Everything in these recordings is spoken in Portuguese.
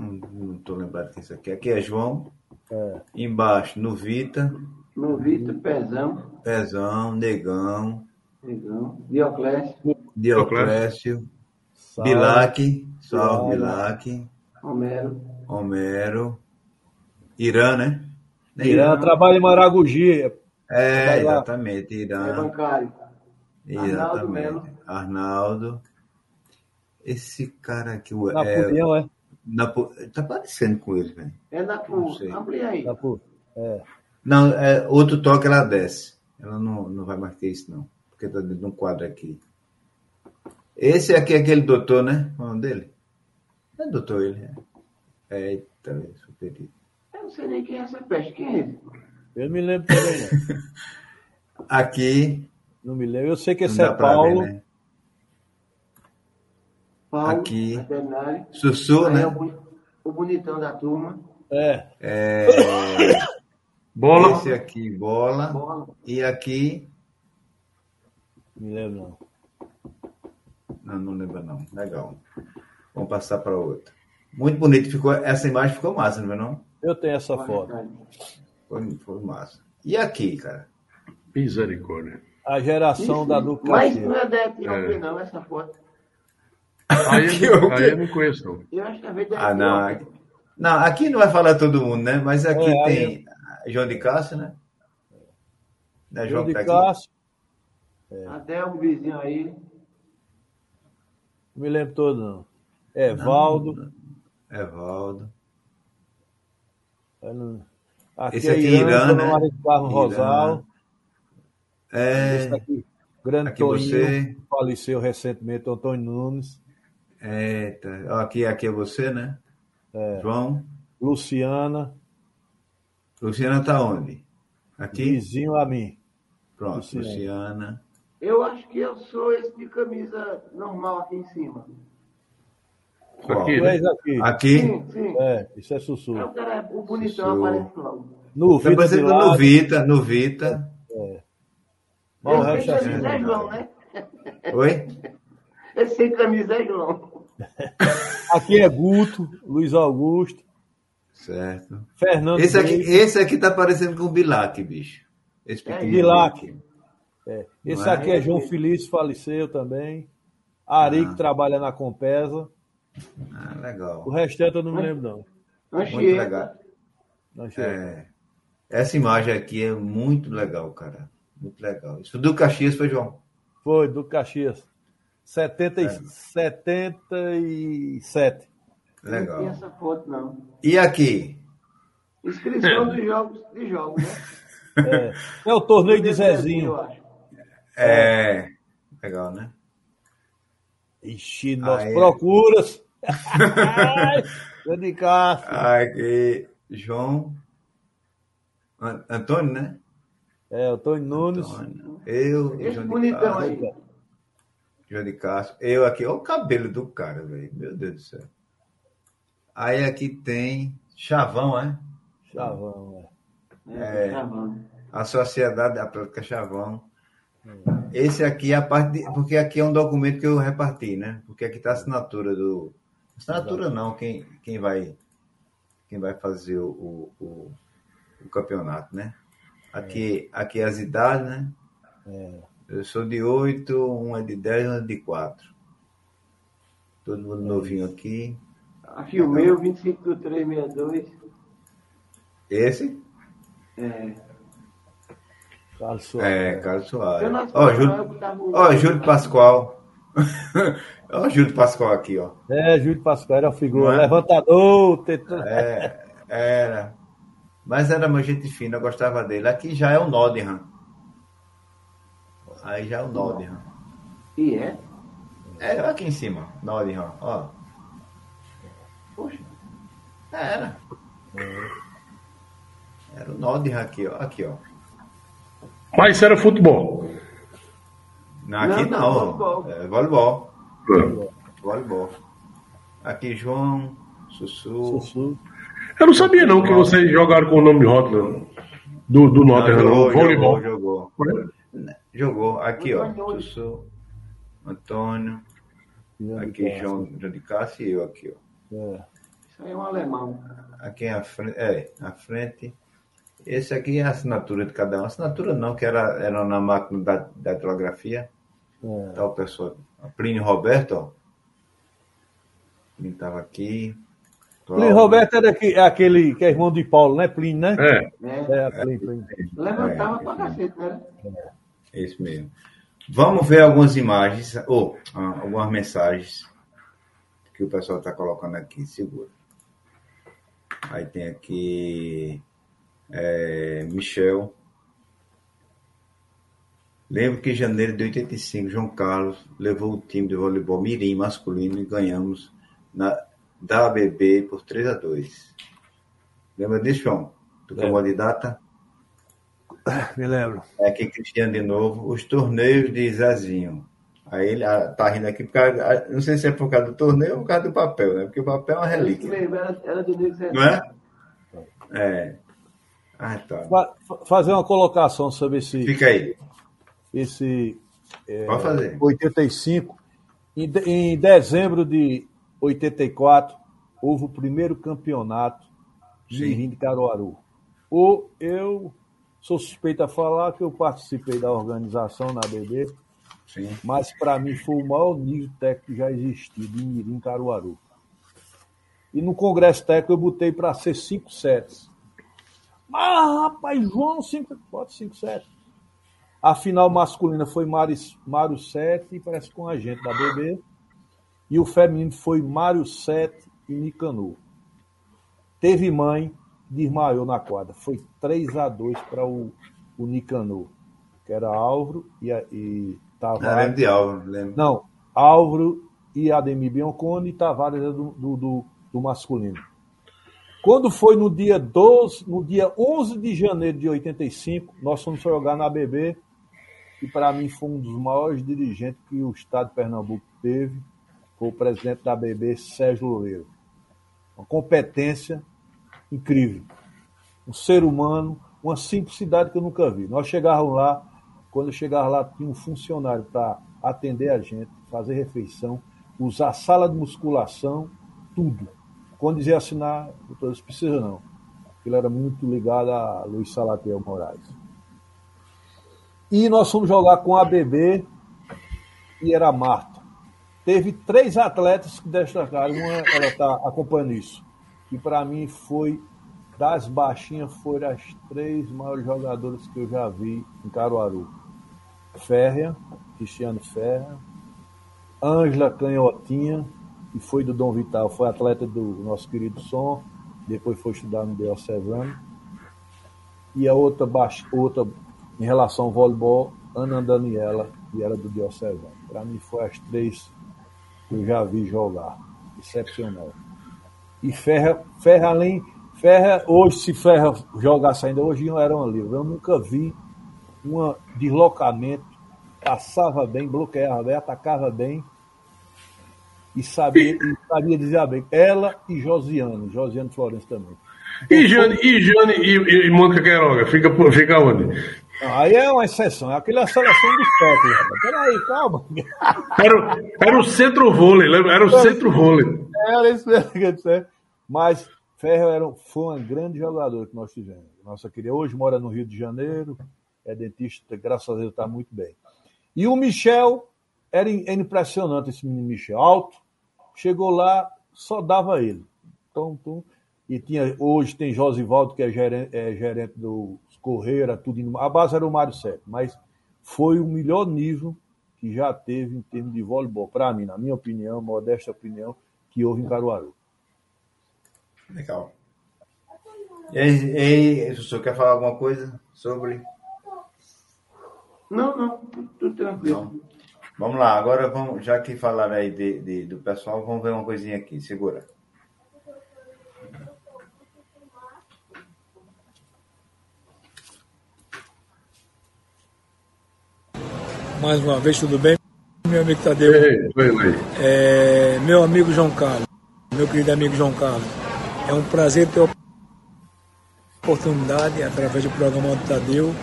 Não estou lembrado disso aqui. Aqui é João. É. Embaixo, Novita. Novita, Pezão. Pezão, Negão. Negão. Dioclésio. Dioclésio. Salve. Bilac. Salve. Bilac. Homero. Homero. Irã, né? Né, Irã trabalha em Maragogi. É, exatamente. É Irã. bancário. Arnaldo Exatamente. Melo. Arnaldo. Esse cara aqui, o- Na é, é? Napo- tá parecendo com ele, velho. É da Não PU. sei. Amplia aí. Na Pu- É. Não, é, outro toque ela desce. Ela não, não vai mais ter isso, não. Porque tá dentro de um quadro aqui. Esse aqui é aquele doutor, né? O nome dele? É doutor ele, é. É, eita, superior. Eu não sei nem quem é essa peste. Quem é esse? Eu não me lembro também, não. Aqui, Não me lembro. Eu sei que não esse é Paulo. ver, né? Paulo. Aqui. Veterinário. Sussu, né? é o, o bonitão da turma. É. É, Bola. esse aqui, bola. Bola. E aqui, Não me lembro, não. não, não lembro não. Legal. Vamos passar para outra. Muito bonito. Ficou, essa imagem ficou massa, não é não? Eu tenho essa foto. Foi, foi massa. E aqui, cara? Misericórdia. A geração da Mas Ducacia. não é da Etiópia, É. não, essa foto. Aí, Aqui, eu, aí eu não conheço, não. Eu acho que é veio da Ah, não. Não, aqui não vai falar todo mundo, né? Mas aqui É, aí- tem João de Cássio, né? Né, João que de tá? Cássio. Até o vizinho aí. Não me lembro todo, não. Evaldo. Evaldo. Eu não- Aqui Esse é aqui é Irã, Irã, né? Irã. Rosal. Esse É, aqui, grande aqui Toninho, você. faleceu recentemente, Antônio Nunes. Eita. Aqui, aqui é você, né? É. João. Luciana, Luciana tá onde? Aqui? vizinho a mim. Pronto, Luciana. Luciana. Eu acho que eu sou esse de camisa normal aqui em cima. Qual? Aqui, né? és aqui. Aqui? Sim, sim. É, isso é Sussu. É o cara, o bonitão aparece logo. No Tá parecendo no Vita, no Vita. É é assim. João, né? Oi? Esse sem camisa é João. Aqui é Guto, Luiz Augusto, Certo. Fernando Esse aqui, Reis. esse aqui tá parecendo com o Bilac, bicho. Esse pequenininho Bilac. aqui. É. Esse Não é? aqui é João Felício, faleceu também. Ari, Ah. que trabalha na Compesa. Ah, legal. O restante eu não me lembro, não. Muito Anchieta. legal. Não sei. É, essa imagem aqui é muito legal, cara. Muito legal. Isso do Caxias foi João. Foi, do Caxias. 70 É. e... 77. Não tem Legal. essa foto, não. E aqui? Inscrição dos jogos, de jogos, né? É, é o torneio de Eu Zezinho. acho. É. Legal, né? Ixi, nós Aí. procuras. Ai, Grande. Aqui, João. An- Antônio, né? É, Antônio Nunes. Antônio. Eu, Esse João de bonitão aí. De Castro. Eu aqui. Olha o cabelo do cara, velho. Meu Deus do céu. Aí aqui tem Chavão, é? Chavão, é. É, bom. A Sociedade Atlética Chavão. Esse aqui é a parte de, porque aqui é um documento que eu reparti, né? Porque aqui está a assinatura do assinatura não, quem, quem vai quem vai fazer o, o, o- o campeonato, né? Aqui aqui é as idades, né? É. Eu sou de 8, um é de 10, um é de 4. Todo mundo novinho aqui. A Filmeu, 25 do 362. Esse É. Carlos Soares. é Carlos Soares. Não Ó, Júlio, ó, Júlio Pascoal. Ó, Júlio Pascoal aqui, ó. É, Júlio Pascoal era uma figura. É? Levantador, tentando. É, era. Mas era uma gente fina, eu gostava dele. Aqui já é o Nottingham. Aí já é o Nottingham. E é? É, aqui em cima, Nottingham, ó. Poxa. Era. Era o Nottingham aqui, ó. Aqui, ó. Mas isso era futebol. Não, aqui Não, não. não, voleibol. É, voleibol. É. Voleibol. Aqui João, Sussu. Sussu. Eu não sabia não que vocês jogaram com o nome de rótulo do, do Nottingham, não. jogou, Voleibol. jogou, jogou. Jogou. Aqui, ó. Antônio. Aqui. João, João de Cássio e eu aqui, ó. É. Isso aí é um alemão. Aqui à frente, é, à frente. Esse aqui é a assinatura de cada um. Assinatura não, que era, era na máquina da, da datilografia. É. Tá o pessoal. Plínio Roberto, ó. Plínio estava aqui. Plínio Roberto é, daqui, é aquele que é irmão de Paulo, né? Plínio, né? É. né? É, Plínio, Plínio. Levantava É, pra cacete, né? É isso mesmo. Vamos ver algumas imagens, ou ah, algumas mensagens que o pessoal está colocando aqui. Segura. Aí tem aqui é, Michel. Lembro que em janeiro de 85, João Carlos levou o time de voleibol Mirim masculino e ganhamos na, da ABB por 3 a 2 Lembra disso, João? Tu Lembro. como de data? Me lembro. É aqui, Cristiano, de novo. Os torneios de Zezinho. Aí ele ah, tá rindo aqui, por causa, ah, não sei se é por causa do torneio ou por causa do papel, né? Porque o papel é uma relíquia, mesmo, era, era do não é? É. Ah, tá. Fa- fa- fazer uma colocação sobre esse, Fica aí. esse é, Pode fazer. 85. Em, de- em dezembro de 84, houve o primeiro campeonato de. Mirim de Caruaru. O, eu sou suspeito a falar que eu participei da organização na BB, Sim. mas para mim foi o maior nível técnico que já existiu de Mirim Caruaru. E no Congresso Técnico eu botei para ser 5 sets. Ah, rapaz, João, 5 pode 5 sets. A final masculina foi Mário, Mário 7, parece com a gente da BB. E o feminino foi Mário 7 e Nicanor. Teve mãe, desmaiou na quadra. Foi 3 a 2 para o, o Nicanor, que era Álvaro e, e Ah, Tavares. lembro de Álvaro, lembro. Não, Álvaro e Ademir Bianconi e Tavares é do, do, do- do masculino. Quando foi no dia 12, no dia 11 de janeiro de 85, nós fomos jogar na BB e para mim foi um dos maiores dirigentes que o estado de Pernambuco teve, foi o presidente da BB, Sérgio Loureiro. Uma competência incrível. Um ser humano, uma simplicidade que eu nunca vi. Nós chegávamos lá, quando eu chegava lá, tinha um funcionário para atender a gente, fazer refeição, usar sala de musculação, tudo. Quando dizia assinar, doutor, isso precisa não. Ele era muito ligado a Luiz Salatel Moraes. E nós fomos jogar com a BB e era Marta. Teve três atletas que destacaram, uma ela está acompanhando isso. E para mim foi das baixinhas foram as três maiores jogadoras que eu já vi em Caruaru. Férrea, Cristiano Ferra, Ângela Canhotinha, que foi do Dom Vital, foi atleta do nosso querido Som, depois foi estudar no Diocesano. E a outra, baix- outra em relação ao voleibol, Ana Daniela, que era do Diocesano. Para mim foi as três que eu já vi jogar. Excepcional. E Ferra, Ferra além. Ferra, hoje, se Ferra jogasse ainda, hoje não era uma livre. Eu nunca vi um deslocamento, passava bem, bloqueava bem, atacava bem e sabia, e sabia dizer bem. Ela e Josiane, Josiane Florencio também. E Jane, e, Jane e, e, Mônica Queiroga? Fica, fica onde? Aí é uma exceção, é aquela seleção do século. Peraí, calma. Era, o- era o centro vôlei, lembra? Era o centro vôlei. Era isso mesmo que eu dizer. Mas Ferro era, um- foi uma grande jogadora que nós tivemos. Nossa querida, hoje mora no Rio de Janeiro, é dentista, graças a Deus está muito bem. E o Michel, era, im- era impressionante esse menino Michel, alto, chegou lá, só dava ele. Tum. E tinha, hoje tem Josivaldo, que é gerente, é gerente do Correia, tudo. indo- A base era o Mário Sete, mas foi o melhor nível que já teve em termos de voleibol, para mim, na minha opinião, modesta opinião, que houve em Caruaru. Legal. E aí, o senhor quer falar alguma coisa sobre? Não, não, tudo, tranquilo. Vamos lá, agora vamos, já que falaram aí de, de- do pessoal, vamos ver uma coisinha aqui, segura. Mais uma vez, tudo bem? Meu amigo Tadeu, Ei, lá aí. é, meu amigo João Carlos, meu querido amigo João Carlos, é um prazer ter a oportunidade, através do programa do Tadeu,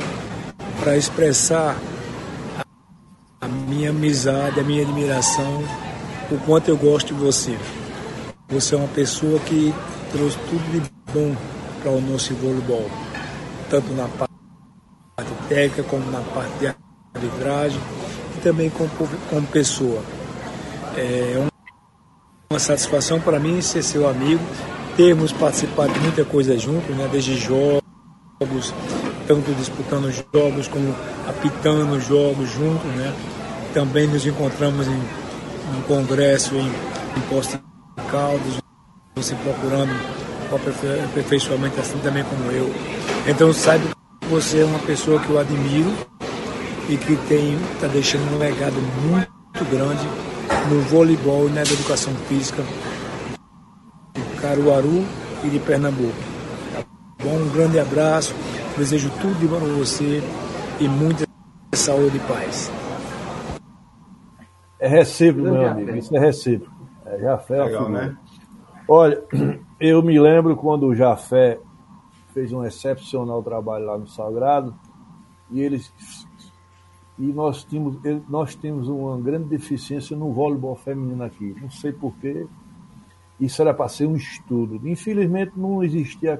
para expressar a minha amizade, a minha admiração, o quanto eu gosto de você. você é uma pessoa que trouxe tudo de bom para o nosso voleibol, tanto na parte técnica como na parte de arbitragem e também como, como pessoa. É uma satisfação para mim ser seu amigo, termos participado de muita coisa junto, né, desde jogos, tanto disputando jogos como apitando jogos juntos, né? Também nos encontramos em um congresso em, em Posto de Caldas, você procurando o aperfeiçoamento assim também como eu. Então saiba que você é uma pessoa que eu admiro e que está deixando um legado muito grande no voleibol e na educação física Caruaru e de Pernambuco. Tá bom? Um grande abraço, desejo tudo de bom para você e muita saúde e paz. É recíproco, meu amigo, isso é recíproco. É Jafé Legal, né? Olha, eu me lembro quando o Jafé fez um excepcional trabalho lá no Sagrado e eles e nós tínhamos, nós temos uma grande deficiência no voleibol feminino aqui. Não sei porquê. Isso era para ser um estudo. Infelizmente não existia.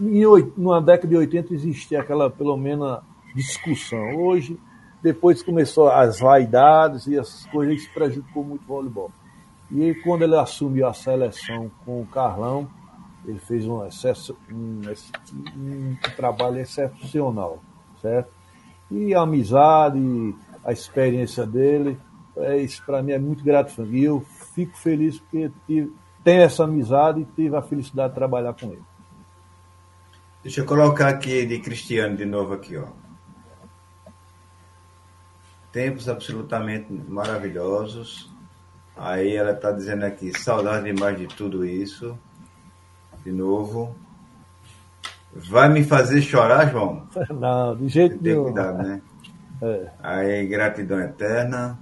Em, na década de 80 existia aquela, pelo menos, discussão. Hoje, depois começou as vaidades e as coisas, isso prejudicou muito o voleibol. E quando ele assumiu a seleção com o Carlão, ele fez um, excesso, um, um trabalho excepcional, certo? E a amizade, a experiência dele, é, isso para mim é muito gratificante. E eu fico feliz porque tive, tenho essa amizade e tive a felicidade de trabalhar com ele. Deixa eu colocar aqui de Cristiano de novo aqui, ó. Tempos absolutamente maravilhosos. Aí ela está dizendo aqui, saudade demais de tudo isso. De novo. Vai me fazer chorar, João? Não, de jeito Tem nenhum. cuidado, né? É. Aí, gratidão eterna.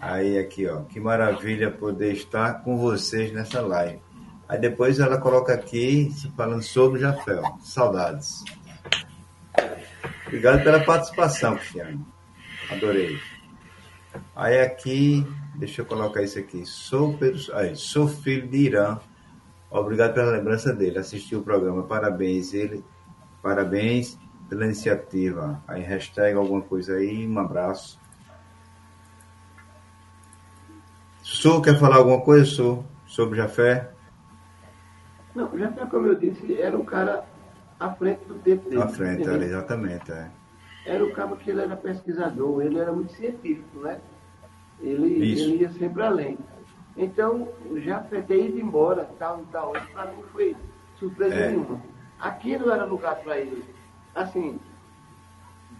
Aí, aqui, ó. Que maravilha poder estar com vocês nessa live. Aí depois ela coloca aqui, falando sobre ó. Saudades. Obrigado pela participação, Cristiano. Adorei. Aí aqui, deixa eu colocar isso aqui. Sou, Pedro, aí, sou filho de Irã. Obrigado pela lembrança dele. Assistiu o programa. Parabéns. Ele, parabéns pela iniciativa. Aí, hashtag alguma coisa aí. Um abraço. Sou, quer falar alguma coisa, Sou, sobre Jafé? Não, foi como eu disse, era um cara à frente do tempo dele. À frente, era, exatamente. É. Era o cara que ele era pesquisador, ele era muito científico, né? Ele, Isso. ele ia sempre além. Então, já ter ido embora, tal tal, isso para mim foi surpresa É. nenhuma. Aqui não era lugar para ele. Assim,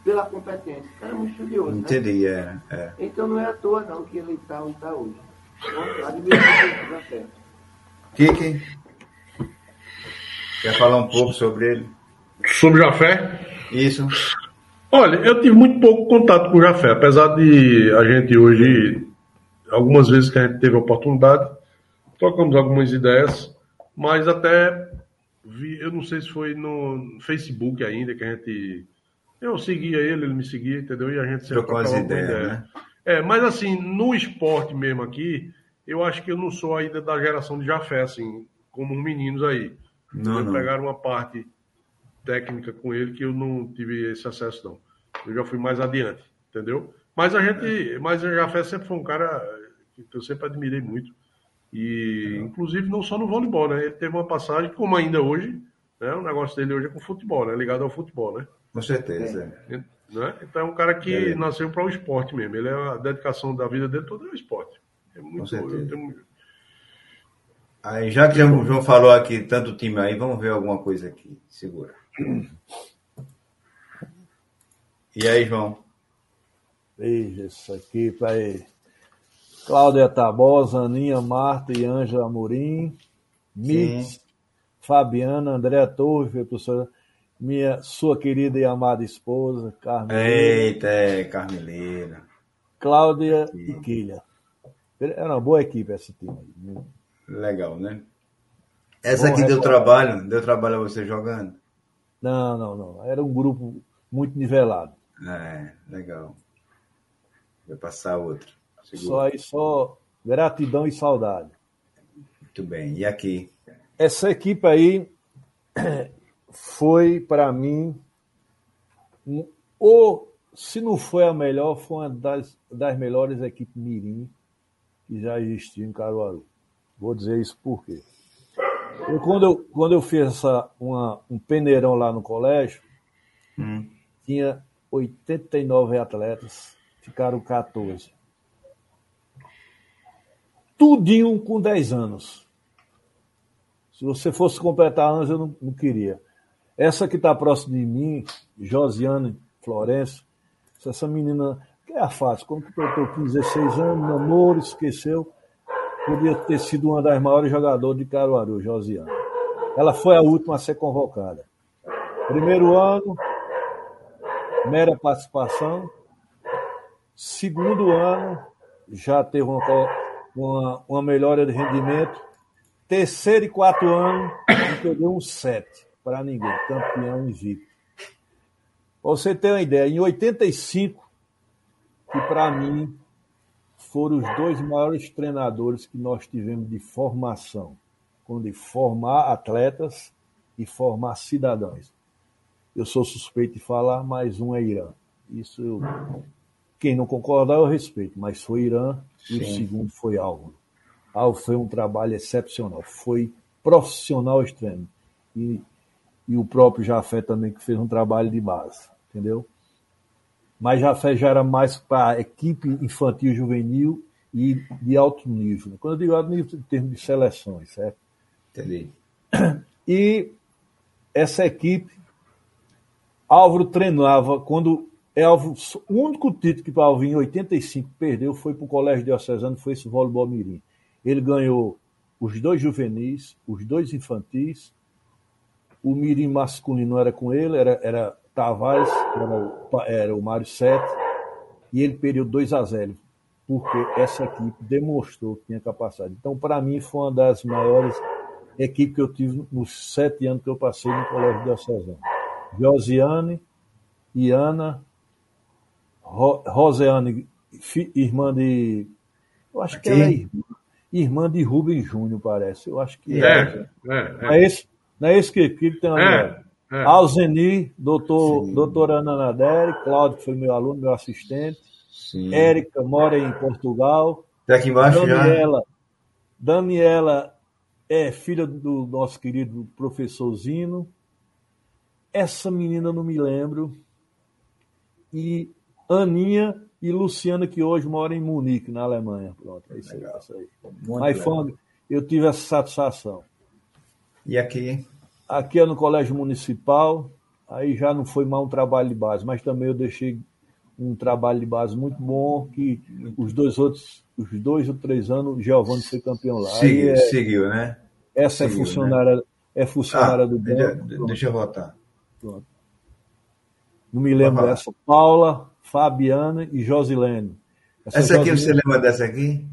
pela competência. O cara é muito estudioso, né? Entendi, é, é. Então não é à toa não que ele está onde está hoje. Kiki, quer falar um pouco sobre ele? Sobre Jafé? Isso. Olha, eu tive muito pouco contato com o Jafé, apesar de a gente hoje, algumas vezes que a gente teve a oportunidade, trocamos algumas ideias, mas até vi, eu não sei se foi no Facebook ainda que a gente. Eu seguia ele, ele me seguia, entendeu? E a gente sempre Trocou as ideias, ideia. né? É, mas assim, no esporte mesmo aqui, eu acho que eu não sou ainda da geração de Jafé, assim, como os meninos aí. Não, não. pegaram uma parte técnica com ele que eu não tive esse acesso, não. Eu já fui mais adiante, entendeu? Mas a gente, mas o Jafé sempre foi um cara que eu sempre admirei muito. E, inclusive, não só no voleibol, né? Ele teve uma passagem, como ainda hoje, né? O negócio dele hoje é com futebol, né? Ligado ao futebol, né? Com certeza. é. Né? Então é um cara que É. nasceu para o esporte mesmo. Ele é a dedicação da vida dele toda é o esporte. É muito, tenho- Aí, já que o João falou aqui tanto time aí, vamos ver alguma coisa aqui. Segura. E aí, João? Veja isso aqui para ele. Cláudia Tabosa, Aninha, Marta e Ângela Amorim, Mitz, Fabiana, Andréa Torres, professora, minha sua querida e amada esposa, Carmen, Eita, é, Carmeleira. Cláudia e Quilha. Era uma boa equipe esse time aí. Legal, né? Essa Bom aqui deu trabalho? Deu trabalho a você jogando? Não, não, não. Era um grupo muito nivelado. É, legal. Vai passar outra. Só Segura. aí, só gratidão e saudade. Muito bem. E aqui? Essa equipe aí foi, para mim, ou se não foi a melhor, foi uma das, das melhores equipes Mirim que já existiu em Caruaru. Vou dizer isso por quê. Eu, quando, eu, quando eu fiz essa, uma, um peneirão lá no colégio, hum. tinha 89 atletas, ficaram 14. Tudinho com 10 anos. Se você fosse completar anos, eu não, não queria. Essa que está próximo de mim, Josiane Florencio, essa menina, que é a fácil, quando 15, 16 anos, namoro, esqueceu, podia ter sido uma das maiores jogadoras de Caruaru, Josiane. Ela foi a última a ser convocada. Primeiro ano, mera participação. Segundo ano, já teve uma, uma, uma melhora de rendimento. Terceiro e quarto ano, perdeu um sete para ninguém, campeão invicto. Para você ter uma ideia, em 85, que para mim foram os dois maiores treinadores que nós tivemos de formação, quando de formar atletas e formar cidadãos. Eu sou suspeito de falar, mas um é Irã. Isso eu, quem não concordar eu respeito, mas foi Irã Sim. e o segundo foi Álvaro. Álvaro foi um trabalho excepcional, foi profissional extremo. E e o próprio Jafé também, que fez um trabalho de base, entendeu? Mas Jafé já era mais para equipe infantil juvenil e de alto nível. Quando eu digo alto nível, em termos de seleções, certo? Entendi. E essa equipe, Álvaro treinava, quando Álvaro, o único título que Álvaro em 85 perdeu foi para o Colégio Diocesano, foi esse voleibol mirim. Ele ganhou os dois juvenis, os dois infantis o mirim masculino era com ele, era, era Tavares, era o, era o Mário Sete, e ele perdeu 2 a 0 porque essa equipe demonstrou que tinha capacidade. Então, para mim, foi uma das maiores equipes que eu tive nos sete anos que eu passei no Colégio de Diocesano. Josiane, Iana, Ro, Roseane, irmã de. Eu acho que ela é irmã, irmã de Rubem Júnior, parece. Eu acho que é. É, é, é. é esse, não é isso que, que tem é, é. Alzeni, doutor, doutora Ana Naderi, Cláudio, que foi meu aluno, meu assistente. Sim. Érica mora em Portugal. Tá aqui embaixo Daniela, já. Daniela é filha do nosso querido professor Zino. Essa menina não me lembro. E Aninha e Luciana, que hoje mora em Munique, na Alemanha. Pronto, é isso aí. É isso aí. Mas foi, eu tive essa satisfação. E aqui? Aqui é no Colégio Municipal, aí já não foi mal um trabalho de base, mas também eu deixei um trabalho de base muito bom, que os dois outros, os dois ou três anos, Giovanni foi campeão lá. Seguiu, é, seguiu né? Essa seguiu, é funcionária, né? é funcionária ah, do banco. Deixa eu votar. Pronto. Não me lembro dessa. Paula, Fabiana e Josilene. Essa, essa aqui, Josilene, você lembra dessa aqui?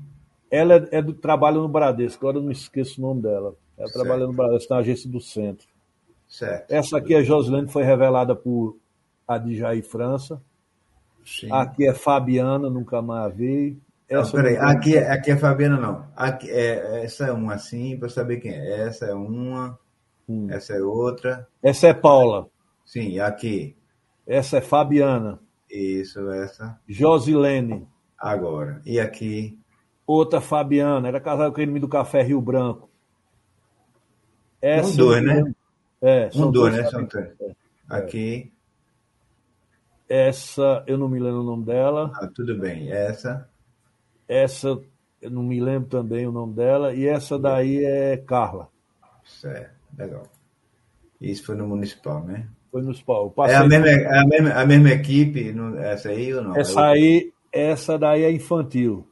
Ela é, é do trabalho no Bradesco, agora eu não esqueço o nome dela. Ela certo. trabalha no Brasil, na agência do centro. Certo. Essa aqui é Josilene, foi revelada por Adjaí França. Sim. Aqui é Fabiana, nunca mais vi. Essa não, peraí, aqui, é, aqui é Fabiana, não. Aqui é, essa é uma assim, para saber quem é. Essa é uma, hum. essa é outra. Essa é Paula. Sim, aqui. Essa é Fabiana. Isso, essa. Josilene. Agora. E aqui? Outra Fabiana, era casada com ele do Café Rio Branco. Essa um, dois, né? É, um, dois, né? São três. É. Aqui. Essa, eu não me lembro o nome dela. Ah, tudo bem. Essa. Essa, eu não me lembro também o nome dela. E essa daí é Carla. Certo, legal. Isso foi no Municipal, né? Foi no Municipal. É a mesma, é a mesma, a mesma equipe, essa aí ou não? Essa aí, essa daí é infantil.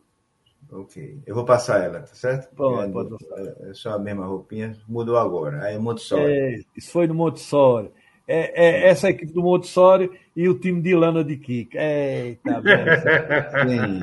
Ok. Eu vou passar ela, tá certo? Pode, é, pode passar. É só a mesma roupinha, mudou agora. Aí é Montessori. É, isso foi no Montessori. É, é, essa equipe do Montessori e o time de Lana de Kika. Eita, Sim.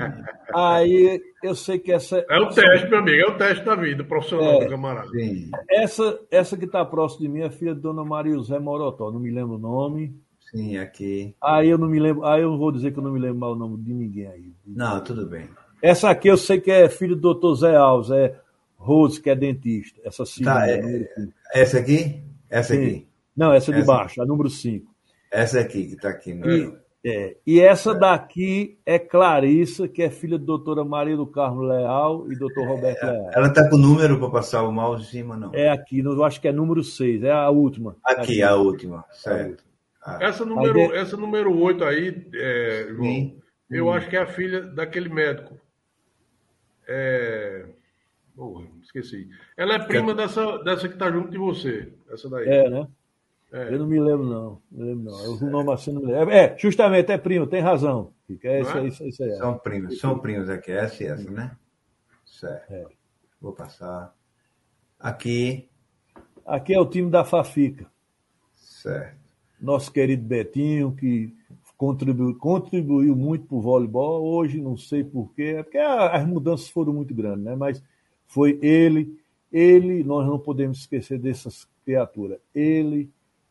Aí eu sei que essa. É o teste, meu amigo, é o teste da vida, profissional é, do camarada. Sim. Essa, essa que está próximo de mim é filha de Dona Maria José Morotó, não me lembro o nome. Sim, aqui. Aí eu não me lembro, aí eu vou dizer que eu não me lembro mais o nome de ninguém aí. Não, tudo bem. Essa aqui eu sei que é filho do doutor Zé Alves, é Rose, que é dentista. Essa segunda. Tá, é- número cinco. Essa aqui? Essa Sim. aqui. Não, essa de Essa. baixo, a número 5. Essa aqui que tá aqui. No... E, é, e essa daqui é Clarissa, que é filha da doutora Maria do Carmo Leal e doutor Roberto Leal. Ela tá com o número para passar o mouse em cima, não. É aqui, eu acho que é número 6, é a última. Aqui, a última. Certo. Ah, Essa número, Aí de- essa número 8 aí, é, João, Sim. eu acho que é a filha daquele médico. É... Porra, esqueci. Ela é prima dessa, dessa que tá junto de você. Essa daí. É, né? É. Eu não me lembro, não. Não me lembro, não. Eu, o nome assim não me lembro. É, justamente, é primo, tem razão. Fica, é isso é? isso aí, isso aí. São primos, são primos aqui, essa e essa, né? Certo. É. Vou passar. Aqui, Aqui é o time da Fafica. certo. Nosso querido Betinho, que contribuiu, contribuiu muito para o voleibol. Hoje não sei porquê, é porque as mudanças foram muito grandes, né? Mas foi ele, ele, nós não podemos esquecer dessas criaturas. Ele,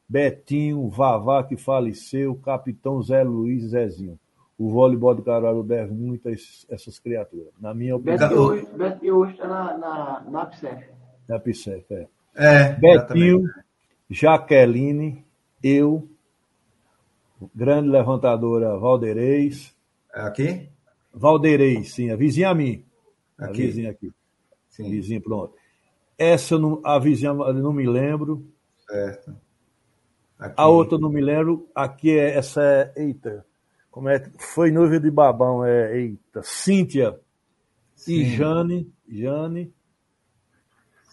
Betinho, Vavá, que faleceu, capitão Zé Luiz Zezinho. O voleibol do Caruaru deve muito a esses- essas criaturas. Na minha opinião, Betinho hoje, está na, na, na PSEF. na PSEF, é. É, Betinho. Jaqueline, eu, grande levantadora Valdeirês, Aqui? Valdeirês, sim, a vizinha a mim, a Aqui. vizinha aqui, Sim, vizinha, pronto. Essa, eu não, a vizinha eu não me lembro, certo. Aqui. a outra eu não me lembro, aqui é, essa é, eita, como é que, foi noiva de babão, é, eita, Cíntia e Sim. Jane, Jane,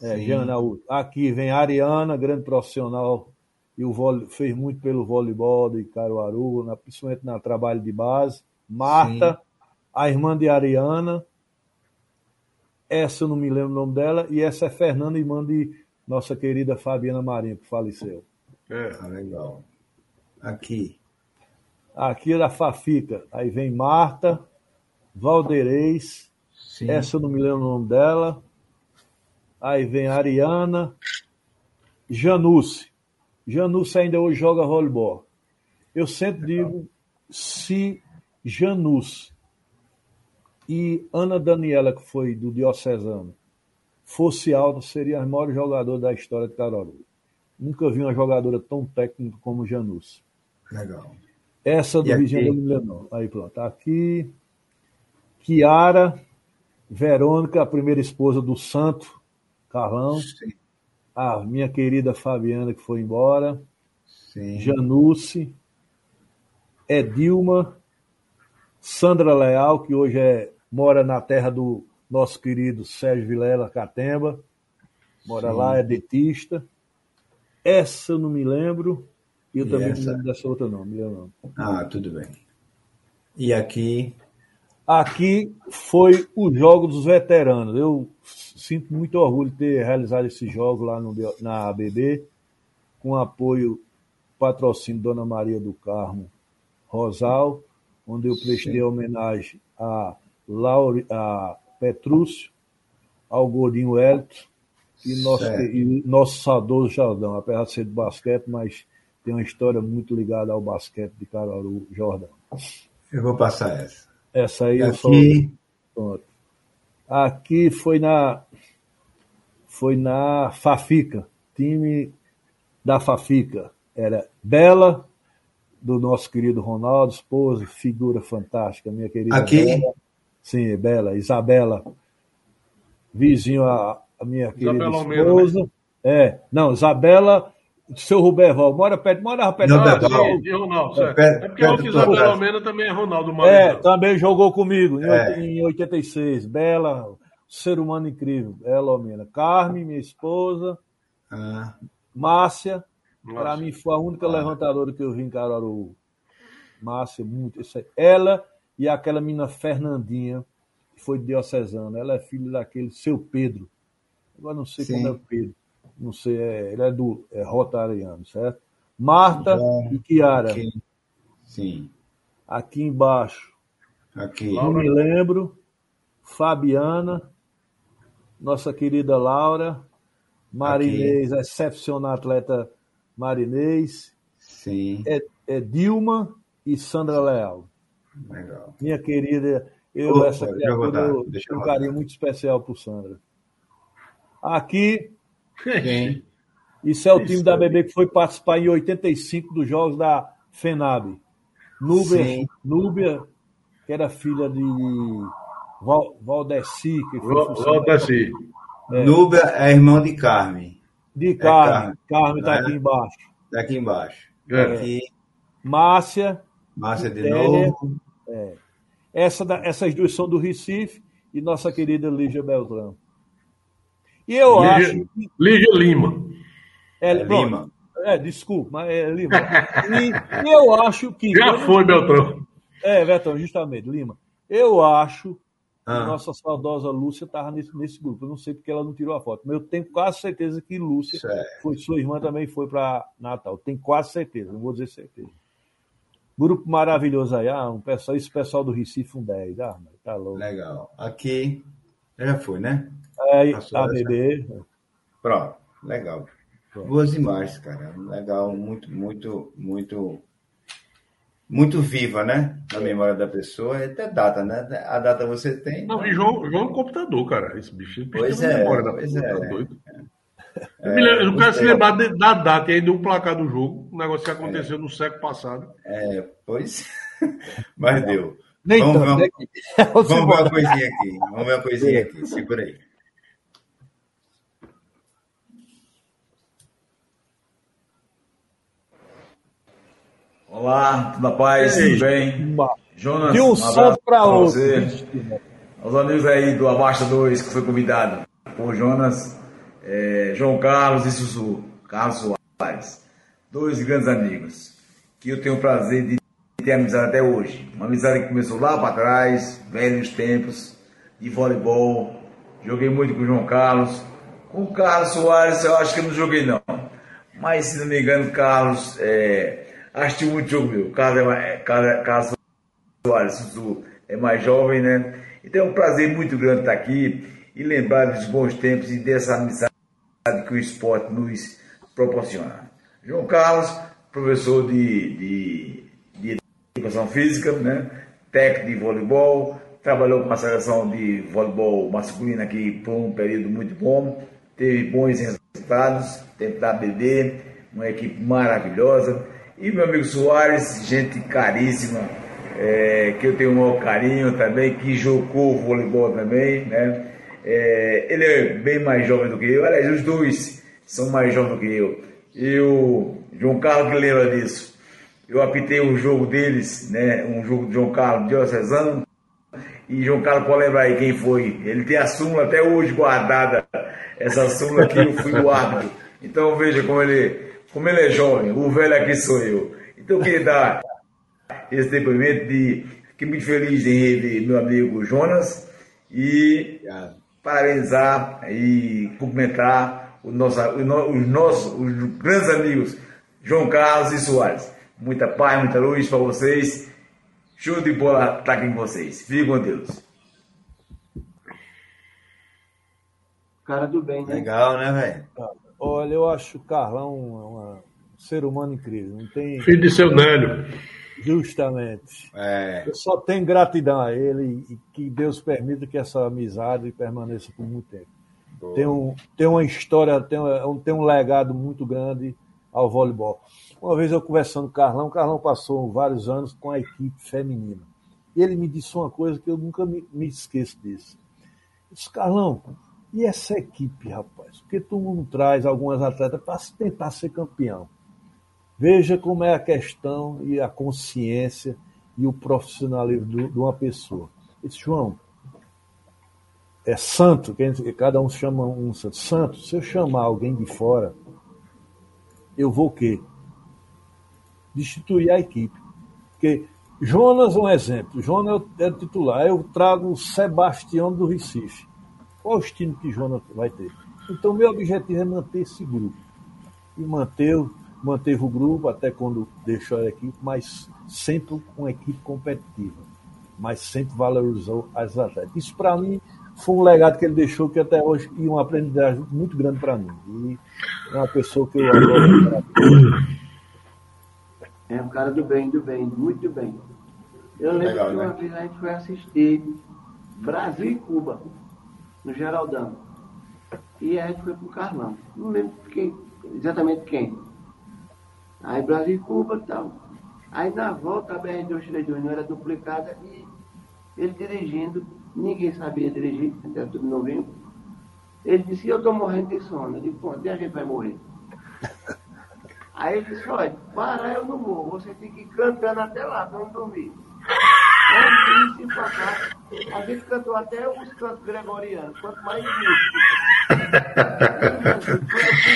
é. Jane, a outra. aqui vem a Ariana, grande profissional, e o vôlei, fez muito pelo voleibol de Caruaru, na, principalmente no trabalho de base. Marta, a irmã de Ariana, essa eu não me lembro o nome dela, e essa é Fernanda, irmã de nossa querida Fabiana Marinho, que faleceu. É. Ah, legal. Aqui. Aqui é da Fafica, aí vem Marta, Valdeirês, Sim. essa eu não me lembro o nome dela, aí vem Ariana, Janusse. Janusse ainda hoje joga voleibol. Eu sempre digo, se Janusse e Ana Daniela, que foi do Diocesano, fosse alta, seria a maior jogadora da história de Caruaru. Nunca vi uma jogadora tão técnica como Janusse. Legal. Essa do não lembro, não. Aí pronto. Aqui, Kiara, Verônica, a primeira esposa do Santo, Carlão. Sim. A minha querida Fabiana, que foi embora. Sim. Janusse. Edilma. Sandra Leal, que hoje é, mora na terra do nosso querido Sérgio Vilela Catemba. Mora Sim. lá, é dentista. Essa eu não me lembro. E eu E também essa? não lembro dessa outra, não. Me lembro, não. Ah, tudo bem. E aqui, Aqui foi o jogo dos veteranos. Eu sinto muito orgulho de ter realizado esse jogo lá no, na ABB, com apoio, patrocínio Dona Maria do Carmo Rosal, onde eu prestei Sim. homenagem a, Laure, a Petrúcio, ao Gordinho Hélito e nosso, e nosso saudoso Jordão, apesar de ser de basquete, mas tem uma história muito ligada ao basquete de Caruaru, Jordão. eu vou passar essa. Essa aí só. aqui, Pronto. Aqui foi na foi na Fafica, time da Fafica. Era Bela, do nosso querido Ronaldo, esposa, figura fantástica, minha querida Aqui? Bela. Sim, Bela, Isabela, vizinho a, a minha querida Isabela Almeida, esposa. É, não, Isabela, seu Ruberval, mora perto, mora perto Não, da sim, de Ronaldo, perto- É porque o do Isabela Tocantins. Almeida também é Ronaldo É, Marinho. também jogou comigo em, É. em 86. Bela, ser humano incrível. Bela Almeida. Carmen, minha esposa. ah, Márcia, para mim foi a única levantadora que eu vi em Caruaru. Márcia, muito. Isso aí. Ela e aquela menina Fernandinha, que foi de Diocesana. Ela é filha daquele seu Pedro. Agora não sei Sim. como é o Pedro. Não sei, é, ele é do é, Rotariano, certo? Marta Bom, e Kiara, aqui. Sim. aqui embaixo. Aqui. Não me lembro. Fabiana, nossa querida Laura, Marinês, excepcional atleta Marinês, Sim. é, é Dilma e Sandra Leal. Legal. Minha querida, eu, Opa, essa criatura, eu eu tenho um carinho muito especial por Sandra. Aqui, Quem? isso é o time da BB que foi participar em 85 dos jogos da FENAB. Núbia, Sim. Núbia que era filha de Val, Valdeci, que foi Volta assim. Núbia é irmão de Carmen. de Carmen. Carmen. Carmen está É. aqui embaixo. Daqui embaixo. É. Aqui, Márcia, Márcia de Télia. novo. essa da- essas duas são do Recife e nossa querida Lígia Beltrão. E eu Lígia- acho que. Lígia Lima. É, É, pronto. Lima. É, desculpa, mas é Lima. E, eu acho que. Já foi, Beltrão. É, Betão, justamente, Lima. Eu acho que Ah, nossa saudosa Lúcia estava nesse, nesse grupo. Eu não sei porque ela não tirou a foto, mas eu tenho quase certeza que Lúcia, Certo. foi, sua irmã também foi para Natal. Tenho quase certeza, não vou dizer certeza. Grupo maravilhoso aí, ah, um pessoal, esse pessoal do Recife, um 10. Ah, mas tá louco. legal. Aqui, já foi, né? É, Passou a essa. bebê. Pronto, legal. Boas imagens, cara. Legal, muito, muito, muito, muito viva, né? Na memória da pessoa. Até data, né? A data você tem. Não, e João, João é um computador, cara. Esse bicho, esse bicho Pois tem é, memória da pois porra, é. tá doido. Lembro- eu não quero se lembrar de- da data e aí do placar do jogo, um negócio que aconteceu no século passado. É, pois. Mas deu. Nem Vamos, tanto, vamos. né? Vamos ver uma coisinha aqui. Vamos ver uma coisinha aqui. Segura aí. Olá, tudo na paz, Ei. tudo bem? Jonas, De um abraço para você. Aos amigos aí do Abasta 2 que foi convidado por Jonas, eh, João Carlos e Sussu, Carlos Soares. Dois grandes amigos que eu tenho o prazer de ter amizade até hoje. Uma amizade que começou lá para trás, velhos tempos, de voleibol. Joguei muito com o João Carlos. Com o Carlos Soares eu acho que eu não joguei não. Mas se não me engano, Carlos é, assistiu muito jogo meu. Carlos, é, mais- é, Carlos, Soares é mais jovem, né? Então é um prazer muito grande estar aqui e lembrar dos bons tempos e dessa amizade que o esporte nos proporciona. João Carlos, professor de, de educação física, né? técnico de voleibol, trabalhou com a seleção de voleibol masculino aqui por um período muito bom, teve bons resultados, tempo da BD, uma equipe maravilhosa. E meu amigo Soares, gente caríssima, é, que eu tenho um maior carinho também, que jogou voleibol também, né? É, ele é bem mais jovem do que eu, aliás, os dois são mais jovens do que eu. Eu, João Carlos que lembra disso, eu apitei o jogo deles, né? Um jogo de João Carlos diocesano, e João Carlos pode lembrar aí quem foi. Ele tem a súmula até hoje guardada, essa súmula que eu fui o árbitro. Então veja como ele, como ele é jovem, o velho aqui sou eu. Então eu queria dar esse depoimento de fiquei muito feliz em rever meu amigo Jonas e Obrigado. parabenizar e cumprimentar o nosso, o no- os nossos os grandes amigos João Carlos e Soares. Muita paz, muita luz para vocês. Show de bola estar aqui com vocês. Fiquem com Deus. Cara do bem, né? Legal, né, velho? Olha, eu acho o Carlão uma- um ser humano incrível. Não tem. Filho de seu Nélio. Justamente. É, Eu só tenho gratidão a ele e que Deus permita que essa amizade permaneça por muito tempo. boa. Tem, um, tem uma história, tem um, tem um legado muito grande ao voleibol. Uma vez eu conversando com o Carlão, o Carlão passou vários anos com a equipe feminina. Ele me disse uma coisa que eu nunca me, me esqueço disso. Disse, Carlão, e essa equipe, rapaz? Porque tu não traz algumas atletas para tentar ser campeão. Veja como é a questão e a consciência e o profissionalismo do- de uma pessoa. Eu disse, João, é santo, cada um chama um santo. Santo, se eu chamar alguém de fora, eu vou o quê? Destituir a equipe. Porque Jonas é um exemplo. Jonas é o titular. Eu trago o Sebastião do Recife. Qual o time que Jonas vai ter? Então, meu objetivo é manter esse grupo. E manteve, manteve o grupo até quando deixou a equipe, mas sempre uma equipe competitiva. Mas sempre valorizou as atletas. Isso, para mim, foi um legado que ele deixou que até hoje e uma aprendizagem muito grande para mim. E é uma pessoa que eu adoro. É um cara do bem, do bem, muito bem. Eu lembro Legal, que uma né? vez a gente foi assistir Brasil e Cuba, no Geraldão. E a gente foi pro Carlão. Não lembro quem, exatamente quem. Aí Brasil e Cuba e tal. Aí na volta a BR-232 não era duplicada e ele dirigindo, ninguém sabia dirigir, era tudo novinho. Ele disse, eu estou morrendo de sono. Eu disse, pô, a gente vai morrer. Aí ele disse, olha, para eu não morro, você tem que ir cantando até lá, para não dormir. Aí disse pra cá, a gente cantou até os cantos gregorianos, quanto mais música.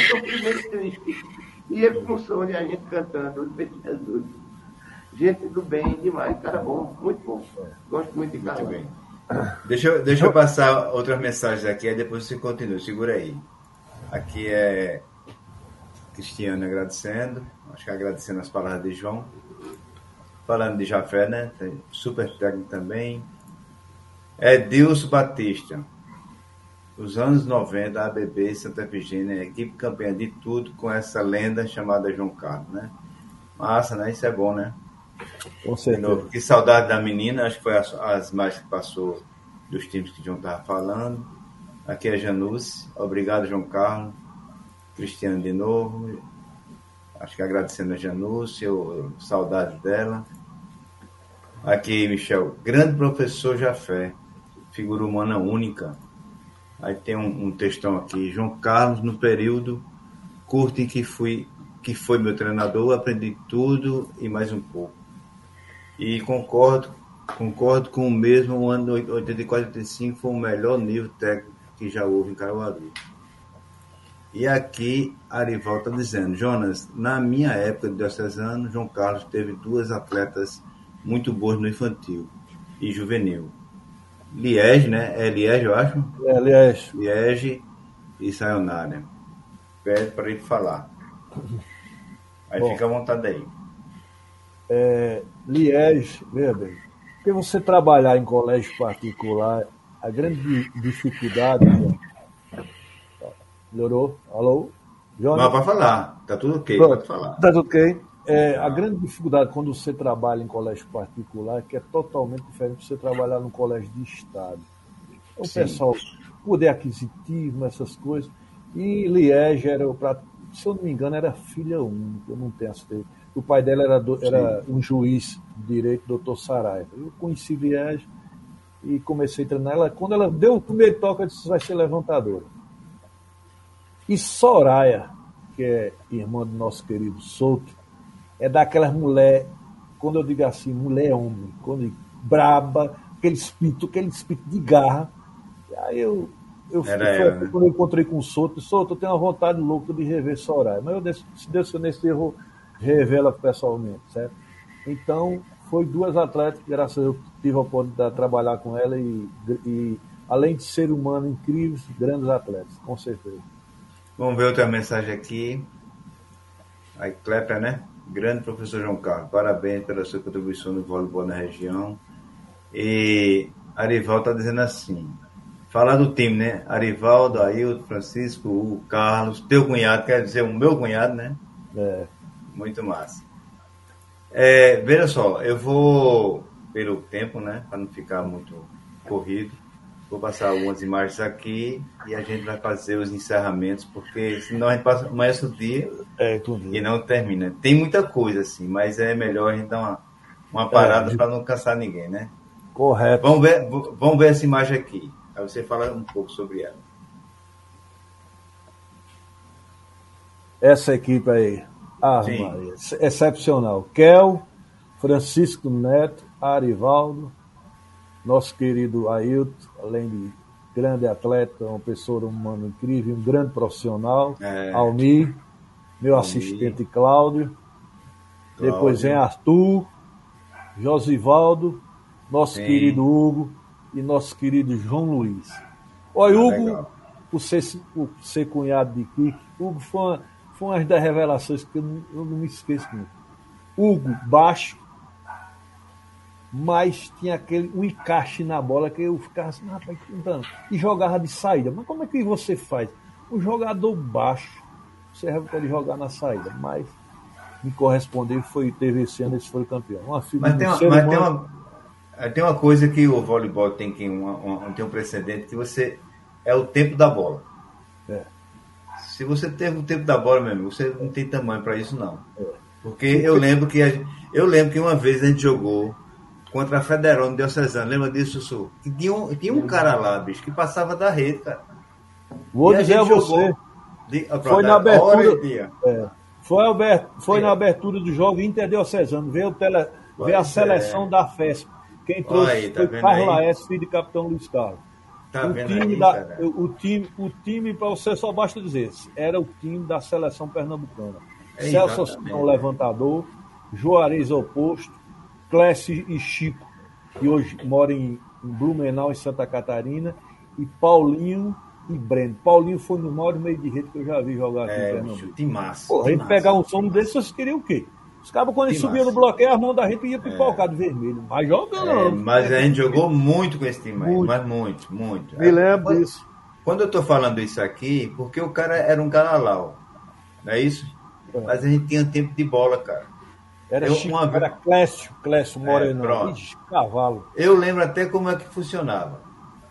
Foi o primeiro triste. E ele com som de a gente cantando, Jesus. Gente do bem demais, cara bom, muito bom. Gosto muito de Carlão. Muito bem. Deixa eu, deixa eu passar outras mensagens aqui, aí depois você continua, segura aí. Aqui é Cristiano agradecendo, acho que agradecendo as palavras de João. Falando de Jafé, né? Super técnico também. Edilson Batista. Os anos 90, a ABB Santa Virgínia, equipe campeã de tudo com essa lenda chamada João Carlos, né? Massa, né? Isso é bom, né? Com certeza. que saudade da menina, acho que foi as, as mais que passou dos times que o João estava falando. Aqui é Januce, obrigado João Carlos, Cristiano de novo, acho que agradecendo a Januce, eu, saudade dela. Aqui, Michel, grande professor Jafé, figura humana única. Aí tem um, um textão aqui, João Carlos, no período curto em que fui que foi meu treinador, aprendi tudo e mais um pouco. E concordo, concordo com o mesmo, o ano 84 85 foi o melhor nível técnico que já houve em Caruaru. E aqui Arival está dizendo, Jonas, na minha época de 16 anos, João Carlos teve duas atletas muito boas no infantil e juvenil. Liege, né? É Liege, eu acho? É, aliás, Liege e Sayonara. Pede para ele falar. Aí Bom. fica à vontade aí. É, Liege, veja bem, porque você trabalhar em colégio particular, a grande di- dificuldade. Melhorou? Alô? Jonas? Mas para falar, tá tudo ok, Pronto. pode falar. Tá tudo ok? É, a grande dificuldade quando você trabalha em colégio particular é que é totalmente diferente de você trabalhar num colégio de Estado. O Sim. pessoal, poder aquisitivo, essas coisas. E Liege era, pra, se eu não me engano, era filha única, eu não tenho certeza. O pai dela era, do- era um juiz de direito, doutor Saraiva. Eu conheci Liege e comecei a treinar ela. Quando ela deu o primeiro toque, eu disse: vai ser levantadora. E Soraya, que é irmã do nosso querido Souto, é daquelas mulher, quando eu digo assim, mulher homem, quando digo braba, aquele espírito, aquele espírito de garra. E aí eu, eu foi né? quando eu encontrei com o Souto, Souto, eu tenho uma vontade louca de rever Soraya. Mas eu, disse, se Deus nesse dia, ela pessoalmente, certo? Então, foi duas atletas que, graças a Deus, eu tive a oportunidade de trabalhar com ela e, e além de ser humano incríveis, grandes atletas, com certeza. Vamos ver outra mensagem aqui. Aí, Klepper, né? Grande professor João Carlos, parabéns pela sua contribuição no voleibol na região. E Arival está dizendo assim: falar do time, né? Arivaldo, Ailton, Francisco, o Carlos, teu cunhado, quer dizer, o meu cunhado, né? É, Muito massa. É, veja só, eu vou, pelo tempo, né? Para não ficar muito corrido, vou passar algumas imagens aqui e a gente vai fazer os encerramentos, porque senão a gente passa amanhece o dia é, e não termina. Tem muita coisa, assim, mas é melhor a gente dar uma, uma parada É, para não cansar ninguém, né? Correto. Vamos ver, vamos ver essa imagem aqui. Aí você fala um pouco sobre ela. Essa equipe aí. Ah. Maria, ex- excepcional. Kel, Francisco Neto, Arivaldo, nosso querido Ailton, além de grande atleta, uma pessoa humana incrível, um grande profissional, É. Almir, meu Almir. assistente Cláudio, Cláudio. depois vem Arthur, Josivaldo, nosso Sim. querido Hugo e nosso querido João Luiz. Olha, Ah, Hugo, legal. por ser, por ser cunhado de Kiko, Hugo foi uma, foi uma das revelações que eu não, eu não me esqueço nunca. Hugo, baixo, mas tinha aquele um encaixe na bola que eu ficava assim, rapaz, então, e jogava de saída. Mas como é que você faz? Um jogador baixo, você pode jogar na saída, mas me correspondeu foi teve esse ano, esse foi o campeão. Uma Mas tem uma, mas tem uma, tem uma coisa que o voleibol tem que uma, uma- tem um precedente que você é o tempo da bola. É. Se você teve o tempo da bola, meu amigo, você não tem tamanho para isso, não. Porque eu lembro que a, eu lembro que uma vez a gente jogou contra a Federal no Diocesano, lembra disso, Sussu? Tinha um, tinha um cara lá, bicho, que passava da rede, cara. Vou dizer a você. De, foi na abertura. É, foi, Albert, foi é. na abertura do jogo Inter Diocesano. Veio, tele, veio a seleção é. da FESP. Quem trouxe aí, tá foi Carlos Laes, filho de capitão Luiz Carlos. Tá o, time aí, da, o time, o time para você só basta dizer, era o time da seleção pernambucana. É, Celso Assunção, levantador, Juarez oposto, Clécio e Chico, que hoje mora em, em Blumenau, em Santa Catarina, e Paulinho e Breno. Paulinho foi no maior meio de rede que eu já vi jogar aqui é, em Pernambuco. Tem massa. Pô, a gente pegar um som desse, vocês queriam o quê? Os cabos, quando eles subiam no bloqueio, a mão da gente ia pipocar é. vermelho. Mas jogando. É, mas a gente jogou muito com esse time muito. mas muito, muito. Me lembro disso. Quando eu estou falando isso aqui, porque o cara era um canalau, não é isso? É. Mas a gente tinha tempo de bola, cara. Era, eu, Chico, uma... era Clécio, Clécio Moreno. É, Ixi, cavalo. Eu lembro até como é que funcionava.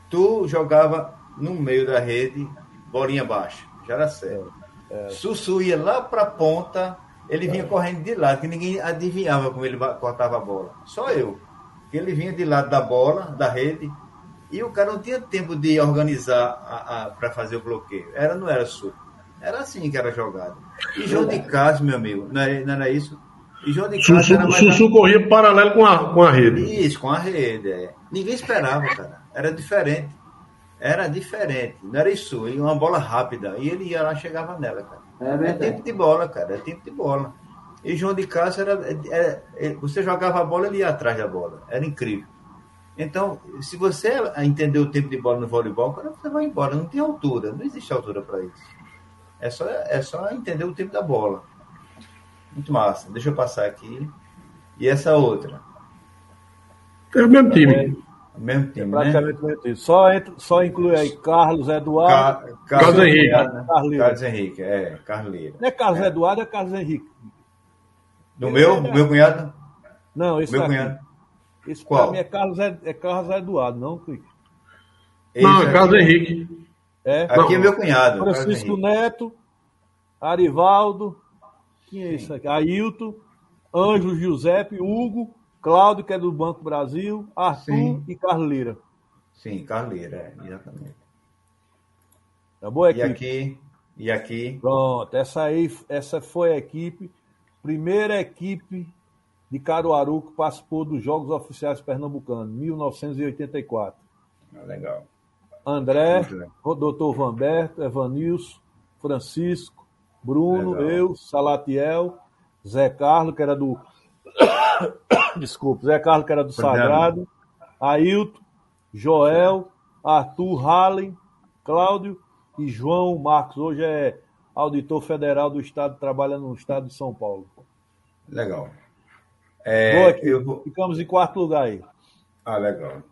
Tu jogava no meio da rede, bolinha baixa. Já era certo. É, é. Sussu ia lá para a ponta, ele vinha é. correndo de lado, que ninguém adivinhava como ele cortava a bola. Só eu. Ele vinha de lado da bola, da rede, e o cara não tinha tempo de organizar para fazer o bloqueio. Era, não era Sussu. Era assim que era jogado. E João de Castro, meu amigo, não era, não era isso? E João de Castro Sussu, era mais... Sussu corria paralelo com a, com a rede. Isso, com a rede. É. Ninguém esperava, cara. Era diferente. Era diferente. Não era isso. E uma bola rápida. E ele ia lá chegava nela, cara. É, é tempo de bola, cara. É tempo de bola. E João de Castro era, era, era, é, Você jogava a bola, ele ia atrás da bola. Era incrível. Então, se você entender o tempo de bola no voleibol, cara, você vai embora. Não tem altura. Não existe altura para isso. É só, é só entender o tempo da bola. Muito massa. Deixa eu passar aqui. E essa outra? É o mesmo time. É, mesmo time, é praticamente né? mesmo time. Só, entra, só inclui aí Carlos Eduardo. Car Carlos, Henrique. Né? Carlos Henrique, é, Carleira. Não é Carlos é. Eduardo, é Carlos Henrique. Do meu? É, meu cunhado? Não, esse meu cunhado. Esse Qual? mim é Carlos, é Carlos Eduardo, não, Clique. Não, é Carlos Henrique. É. Aqui é meu cunhado. Francisco Neto, Arivaldo, quem é isso aqui? Ailton, Ângelo Giuseppe, Hugo, Cláudio, que é do Banco Brasil, Arthur Sim. e Carleira. Sim, Carleira, é, exatamente. Tá boa equipe? E aqui, e aqui. Pronto, essa aí, essa foi a equipe, primeira equipe de Caruaru que participou dos Jogos Oficiais Pernambucanos, 1984. Ah, legal. André, o doutor Vanberto, Evanilson, Francisco, Bruno, legal. eu, Salatiel, Zé Carlos, que era do. Desculpa, Zé Carlos, que era do Sagrado, Ailton, Joel, Arthur Hallen, Cláudio e João Marcos. Hoje é auditor federal do Estado, trabalha no Estado de São Paulo. Legal. É, aqui, eu... Ficamos em quarto lugar aí. Ah, legal.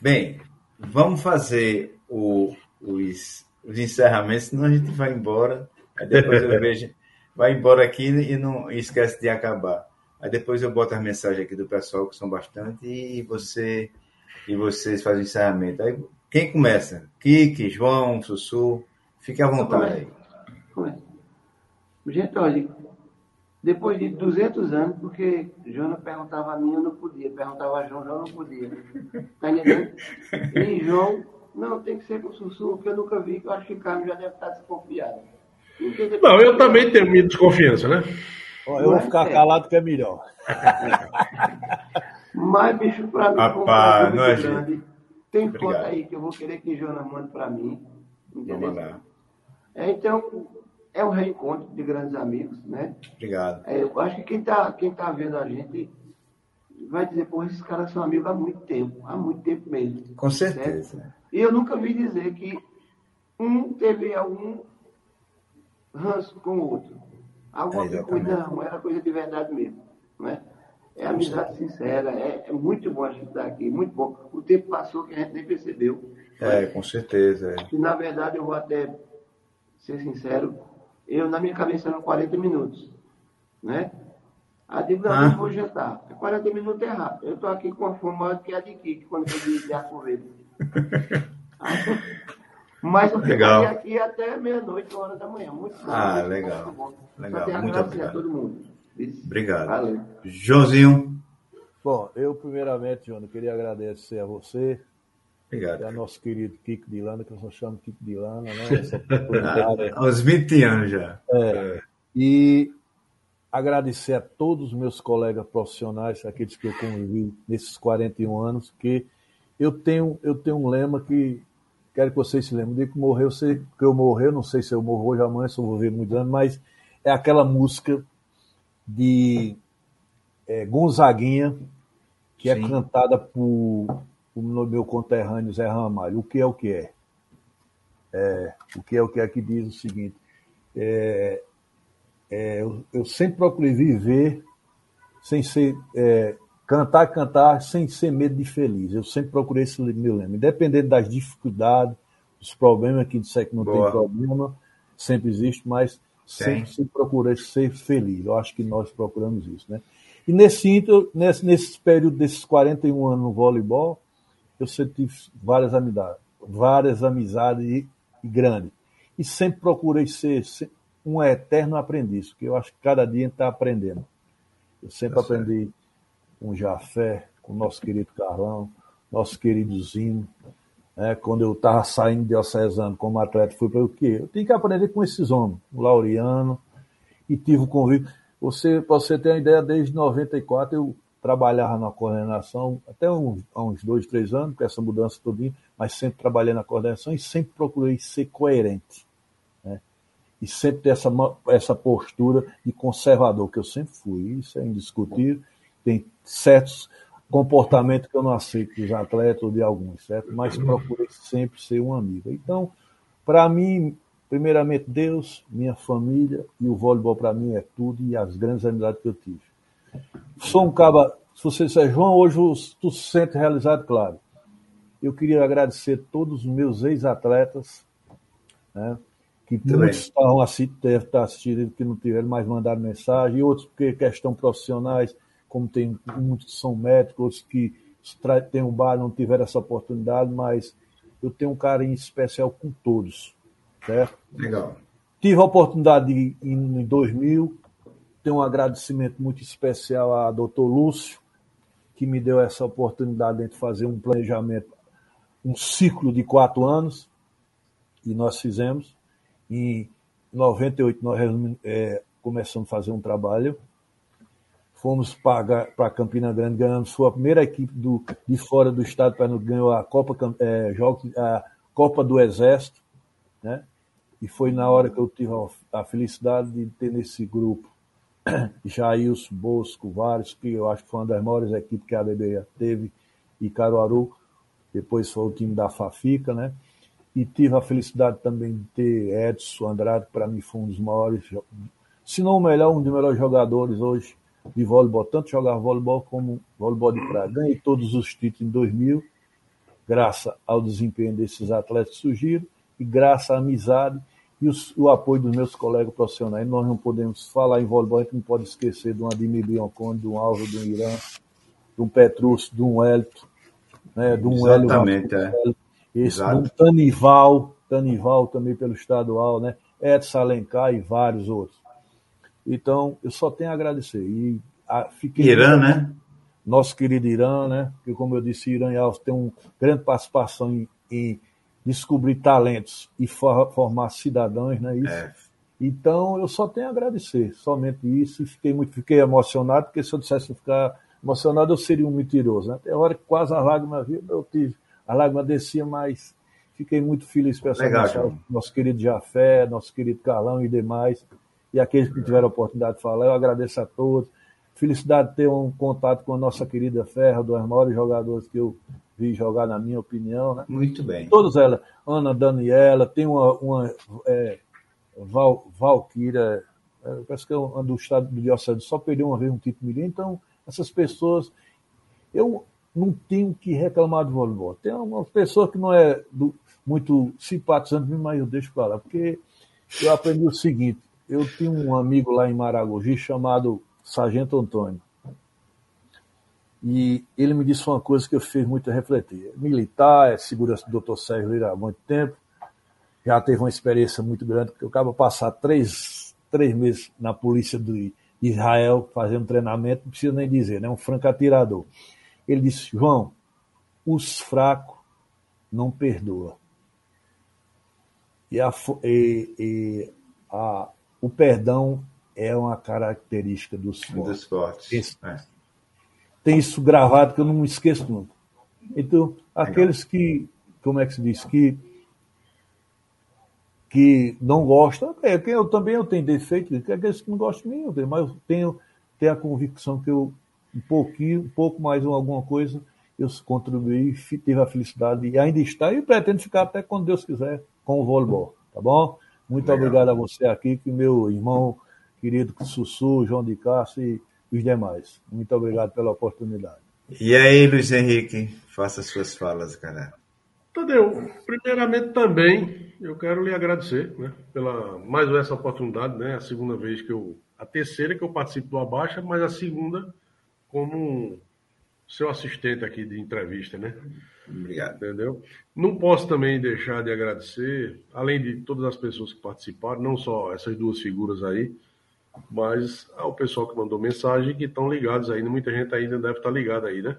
Bem, vamos fazer o, os, os encerramentos, senão a gente vai embora. Aí depois eu vejo, vai embora aqui e não e esquece de acabar. Aí depois eu boto as mensagens aqui do pessoal, que são bastante, e você e vocês fazem o encerramento. Aí, quem começa? Kiki, João, Sussu, fique à vontade aí. Começa. Gente, olha, depois de 200 anos, porque João perguntava a mim, eu não podia, perguntava a João, João não podia. Tá entendendo? E João, não, tem que ser com o Sussu, que eu nunca vi, que eu acho que o Carlos já deve estar desconfiado. Não, eu também tenho minha desconfiança, né? Eu vou ficar calado que é melhor. Mas, bicho, para mim, Rapaz, não é grande. Tem Obrigado. foto aí que eu vou querer que Jonas mande para mim. Entendeu? É, então, é um reencontro de grandes amigos, né? Obrigado. É, eu acho que quem está quem tá vendo a gente vai dizer, pô, esses caras são amigos há muito tempo, há muito tempo mesmo. Com certeza. Certo? E eu nunca vi dizer que um teve algum ranço com o outro. Alguma é, coisa, não, era coisa de verdade mesmo. Né? É amizade sincera, é, é, muito bom a gente estar aqui, muito bom. O tempo passou que a gente nem percebeu. É, com certeza. É. E, na verdade, eu vou até ser sincero, eu na minha cabeça eram 40 minutos. Né? Aí digo, não, ah. eu vou jantar. 40 minutos é rápido. Eu estou aqui com a fome maior que a de Kiki, quando eu de, de arco verde. Mas eu Legal. ficaria aqui até meia-noite, uma hora da manhã. Muito bom. Ah, muito legal. muito bom. Legal. Só Muito agradecer a obrigado. todo mundo. Isso. Obrigado. Valeu. Joãozinho, Bom, eu primeiramente, João, queria agradecer a você e obrigado. a nosso querido Kiko de Lana, que eu só chamo Kiko de Lana, né? Há uns 20 anos já. E agradecer a todos os meus colegas profissionais, aqueles que eu convivi nesses 41 anos, que eu tenho, eu tenho um lema que quero que vocês se lembrem. O dia que morreu, eu sei que eu morri, eu não sei se eu morro hoje amanhã, se eu vou ver muitos anos, mas é aquela música de é, Gonzaguinha, que é Sim. cantada por, por meu conterrâneo Zé Ramalho. O que é o que é? É, o que é o que é que diz o seguinte. É, é, eu, eu sempre procurei viver sem ser. É, cantar, cantar sem ser medo de feliz. Eu sempre procurei esse meu lema. Independente das dificuldades, dos problemas, que disser que não Boa. tem problema, sempre existe, mas sempre, procurei ser feliz. Eu acho que nós procuramos isso. Né? E nesse, inter- nesse, nesse período desses 41 anos no voleibol, eu sempre tive várias amizades, várias amizades e, e grandes. E sempre procurei ser se- um eterno aprendiz, porque eu acho que cada dia a gente está aprendendo. Eu sempre certo. aprendi com Jafé, com nosso querido Carlão, nosso querido Zino. né? Quando eu estava saindo de diocesano como atleta, fui para o quê? Eu tinha que aprender com esses homens, o Laureano, e tive o convite. Você, para você ter uma ideia, desde 94 eu trabalhava na coordenação, até uns, há uns dois, três anos, com essa mudança todinha, mas sempre trabalhei na coordenação e sempre procurei ser coerente. né? E sempre ter essa, essa postura de conservador, que eu sempre fui, isso é indiscutível. Tem certos comportamentos que eu não aceito dos atletas ou de alguns, certo? Mas procurei sempre ser um amigo. Então, para mim, primeiramente Deus, minha família e o voleibol para mim é tudo e as grandes amizades que eu tive. Sou um caba, se você disser, João, hoje tu se sente realizado, claro. Eu queria agradecer todos os meus ex-atletas, né, que Muito muitos bem. estavam devem estar assistindo, que não tiveram mais mandado mensagem, e outros porque questão profissionais, como tem muitos que são médicos, outros que têm um bar, não tiveram essa oportunidade, mas eu tenho um carinho especial com todos, certo? Legal. Tive a oportunidade de, em 2000, ter um agradecimento muito especial a Dr. Lúcio, que me deu essa oportunidade de fazer um planejamento, um ciclo de quatro anos, e nós fizemos. Em 98 nós eh, começamos a fazer um trabalho, fomos para Campina Grande, ganhamos, foi a primeira equipe do, de fora do estado para ganhou a Copa, Jogos- a Copa do Exército, né? E foi na hora que eu tive a, felicidade de ter nesse grupo Jailson, Bosco, vários, que eu acho que foi uma das maiores equipes que a ABB teve, e Caruaru, depois foi o time da Fafica, né? E tive a felicidade também de ter Edson Andrade, que para mim foi um dos maiores, se não o melhor, um dos melhores jogadores hoje de voleibol, tanto jogar voleibol como voleibol de praia. Ganhei todos os títulos em 2000, graças ao desempenho desses atletas que surgiram e graças à amizade e os- o apoio dos meus colegas profissionais. Nós não podemos falar em voleibol, a gente não pode esquecer de um Ademir Bianconi, de um Álvaro, de um Irã, de um Petrúcio, de um Hélito, né, de um Hélio é. Esse, de um Tanival, Tanival também pelo estadual, né, Edson Alencar e vários outros. Então, eu só tenho a agradecer. E a, fiquei Irã, né? nosso querido Irã, né? Que como eu disse, Irã e Alves tem uma grande participação em, em descobrir talentos e for- formar cidadãos, né? Isso. É. Então eu só tenho a agradecer, somente isso. E fiquei muito, fiquei emocionado, porque se eu dissesse ficar emocionado, eu seria um mentiroso. Né? Tem hora que quase as lágrimas vinham, eu tive, a lágrima descia, mas fiquei muito feliz essa Legal. Nosso querido Jafé, nosso querido Carlão e demais, e aqueles que tiveram a oportunidade de falar, eu agradeço a todos. Felicidade de ter um contato com a nossa querida Ferra, dos maiores jogadores que eu vi jogar, na minha opinião. Né? Muito bem. Todas elas, Ana Daniela, tem uma, uma é, Val, Valquíria, é, parece que é uma do estado do Diocese, só perdeu uma vez um título mirim, então essas pessoas, eu não tenho que reclamar do voleibol. Tem uma pessoa que não é do- muito simpatizante mas eu deixo para lá, porque eu aprendi o seguinte, eu tinha um amigo lá em Maragogi chamado Sargento Antônio, e ele me disse uma coisa que eu fiz muito refletir. Militar, é segurança do Dr. Sérgio Lira há muito tempo, já teve uma experiência muito grande, porque eu acabo passar três, três meses na polícia de Israel fazendo treinamento, não precisa nem dizer, né? um franco atirador. Ele disse, João, os fracos não perdoa. E, a, e, e a, o perdão é uma característica dos fortes. Dos fortes. É. Tem isso gravado que eu não me esqueço nunca. Então, aqueles que, como é que se diz, que que não gostam, é, eu também eu tenho defeito, aqueles que não gostam de mim, eu tenho, mas eu tenho, tenho a convicção que eu, um pouquinho, um pouco mais alguma coisa, eu contribuí, tive a felicidade e ainda está, e pretendo ficar até quando Deus quiser com o voleibol, tá bom? Muito Legal. obrigado a você aqui, que meu irmão querido Sussu, João de Castro e os demais. Muito obrigado pela oportunidade. E aí, Luiz Henrique, faça suas falas, cara. Tadeu, primeiramente também eu quero lhe agradecer né, pela mais essa oportunidade, né? A segunda vez que eu. A terceira que eu participo do Abaixa, mas a segunda como seu assistente aqui de entrevista, né? Obrigado. Entendeu? Não posso também deixar de agradecer, além de todas as pessoas que participaram, não só essas duas figuras aí, mas ao pessoal que mandou mensagem que estão ligados ainda. Muita gente ainda deve estar ligada aí, né?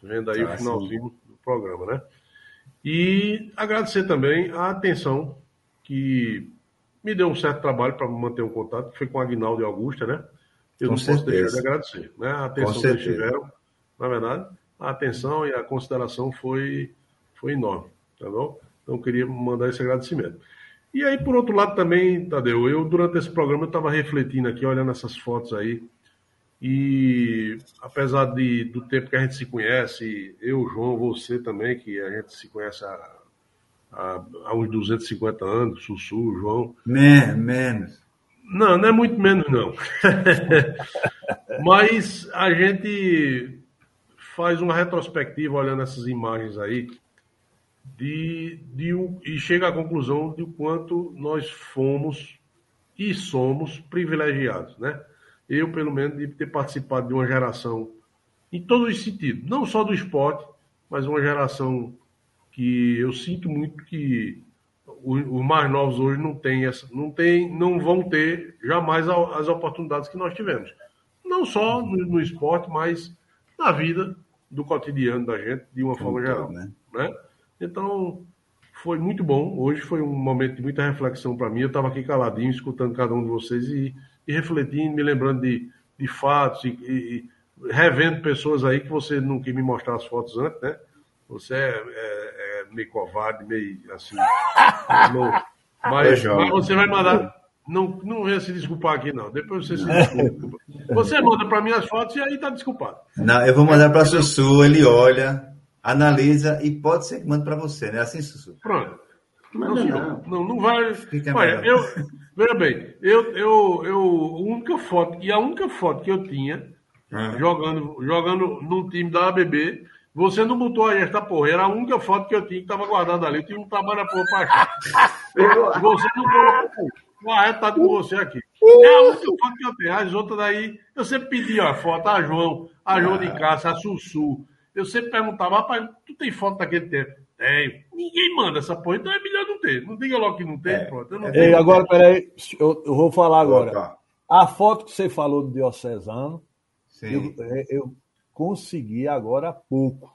Vendo aí ah, o finalzinho sim. do programa, né? E agradecer também a atenção que me deu um certo trabalho para manter um contato, que foi com a Aguinaldo e Augusta, né? Eu com não certeza. posso deixar de agradecer, né? A atenção que eles tiveram, na verdade, a atenção e a consideração foi, foi enorme, tá bom? Então, eu queria mandar esse agradecimento. E aí, por outro lado, também, Tadeu, eu, durante esse programa, eu estava refletindo aqui, olhando essas fotos aí, e apesar de, do tempo que a gente se conhece, eu, João, você também, que a gente se conhece há, há, há uns 250 anos, Sussu, João. Men menos. Não, não é muito menos, não. Mas a gente faz uma retrospectiva olhando essas imagens aí de, de, e chega à conclusão de o quanto nós fomos e somos privilegiados, né? eu, pelo menos, de ter participado de uma geração, em todos os sentidos, não só do esporte, mas uma geração que eu sinto muito que os mais novos hoje não têm essa, não tem, não vão ter jamais as oportunidades que nós tivemos. Não só no, no esporte, mas na vida do cotidiano da gente, de uma forma geral. Né? né? Então, foi muito bom. Hoje foi um momento de muita reflexão para mim. Eu estava aqui caladinho, escutando cada um de vocês e e refletindo, me lembrando de, de fatos e, e, revendo pessoas aí que você não quis me mostrar as fotos antes, né? Você é, é, é meio covarde, meio assim. mas, mas, você vai mandar. Não, não venha se desculpar aqui, não. Depois você se desculpa. Você manda para mim as fotos e aí tá desculpado. Não, eu vou mandar para Sussu, ele olha, analisa e pode ser que mande para você, né? Assim, Sussu. Pronto. Não, não, não, não vai. Olha, eu, veja bem, eu, eu, eu, a única foto, e a única foto que eu tinha, uhum. jogando, jogando num time da ABB, você não botou aí esta porra, era a única foto que eu tinha que estava guardada ali. Eu tinha um trabalho porra pra achar. você não colocou. O Arreto tá com você aqui. É a única foto que eu tenho. As outras daí, eu sempre pedi a foto, a João, a João de Caça, a Sussu. Eu sempre perguntava, rapaz, tu tem foto daquele tempo? Tem. Ninguém manda essa porra, então é melhor não ter. Não diga logo que não tem, é. pronto. Eu não Ei, agora, peraí, eu, eu vou falar agora. A foto que você falou do Diocesano, eu, é, eu, consegui agora há pouco.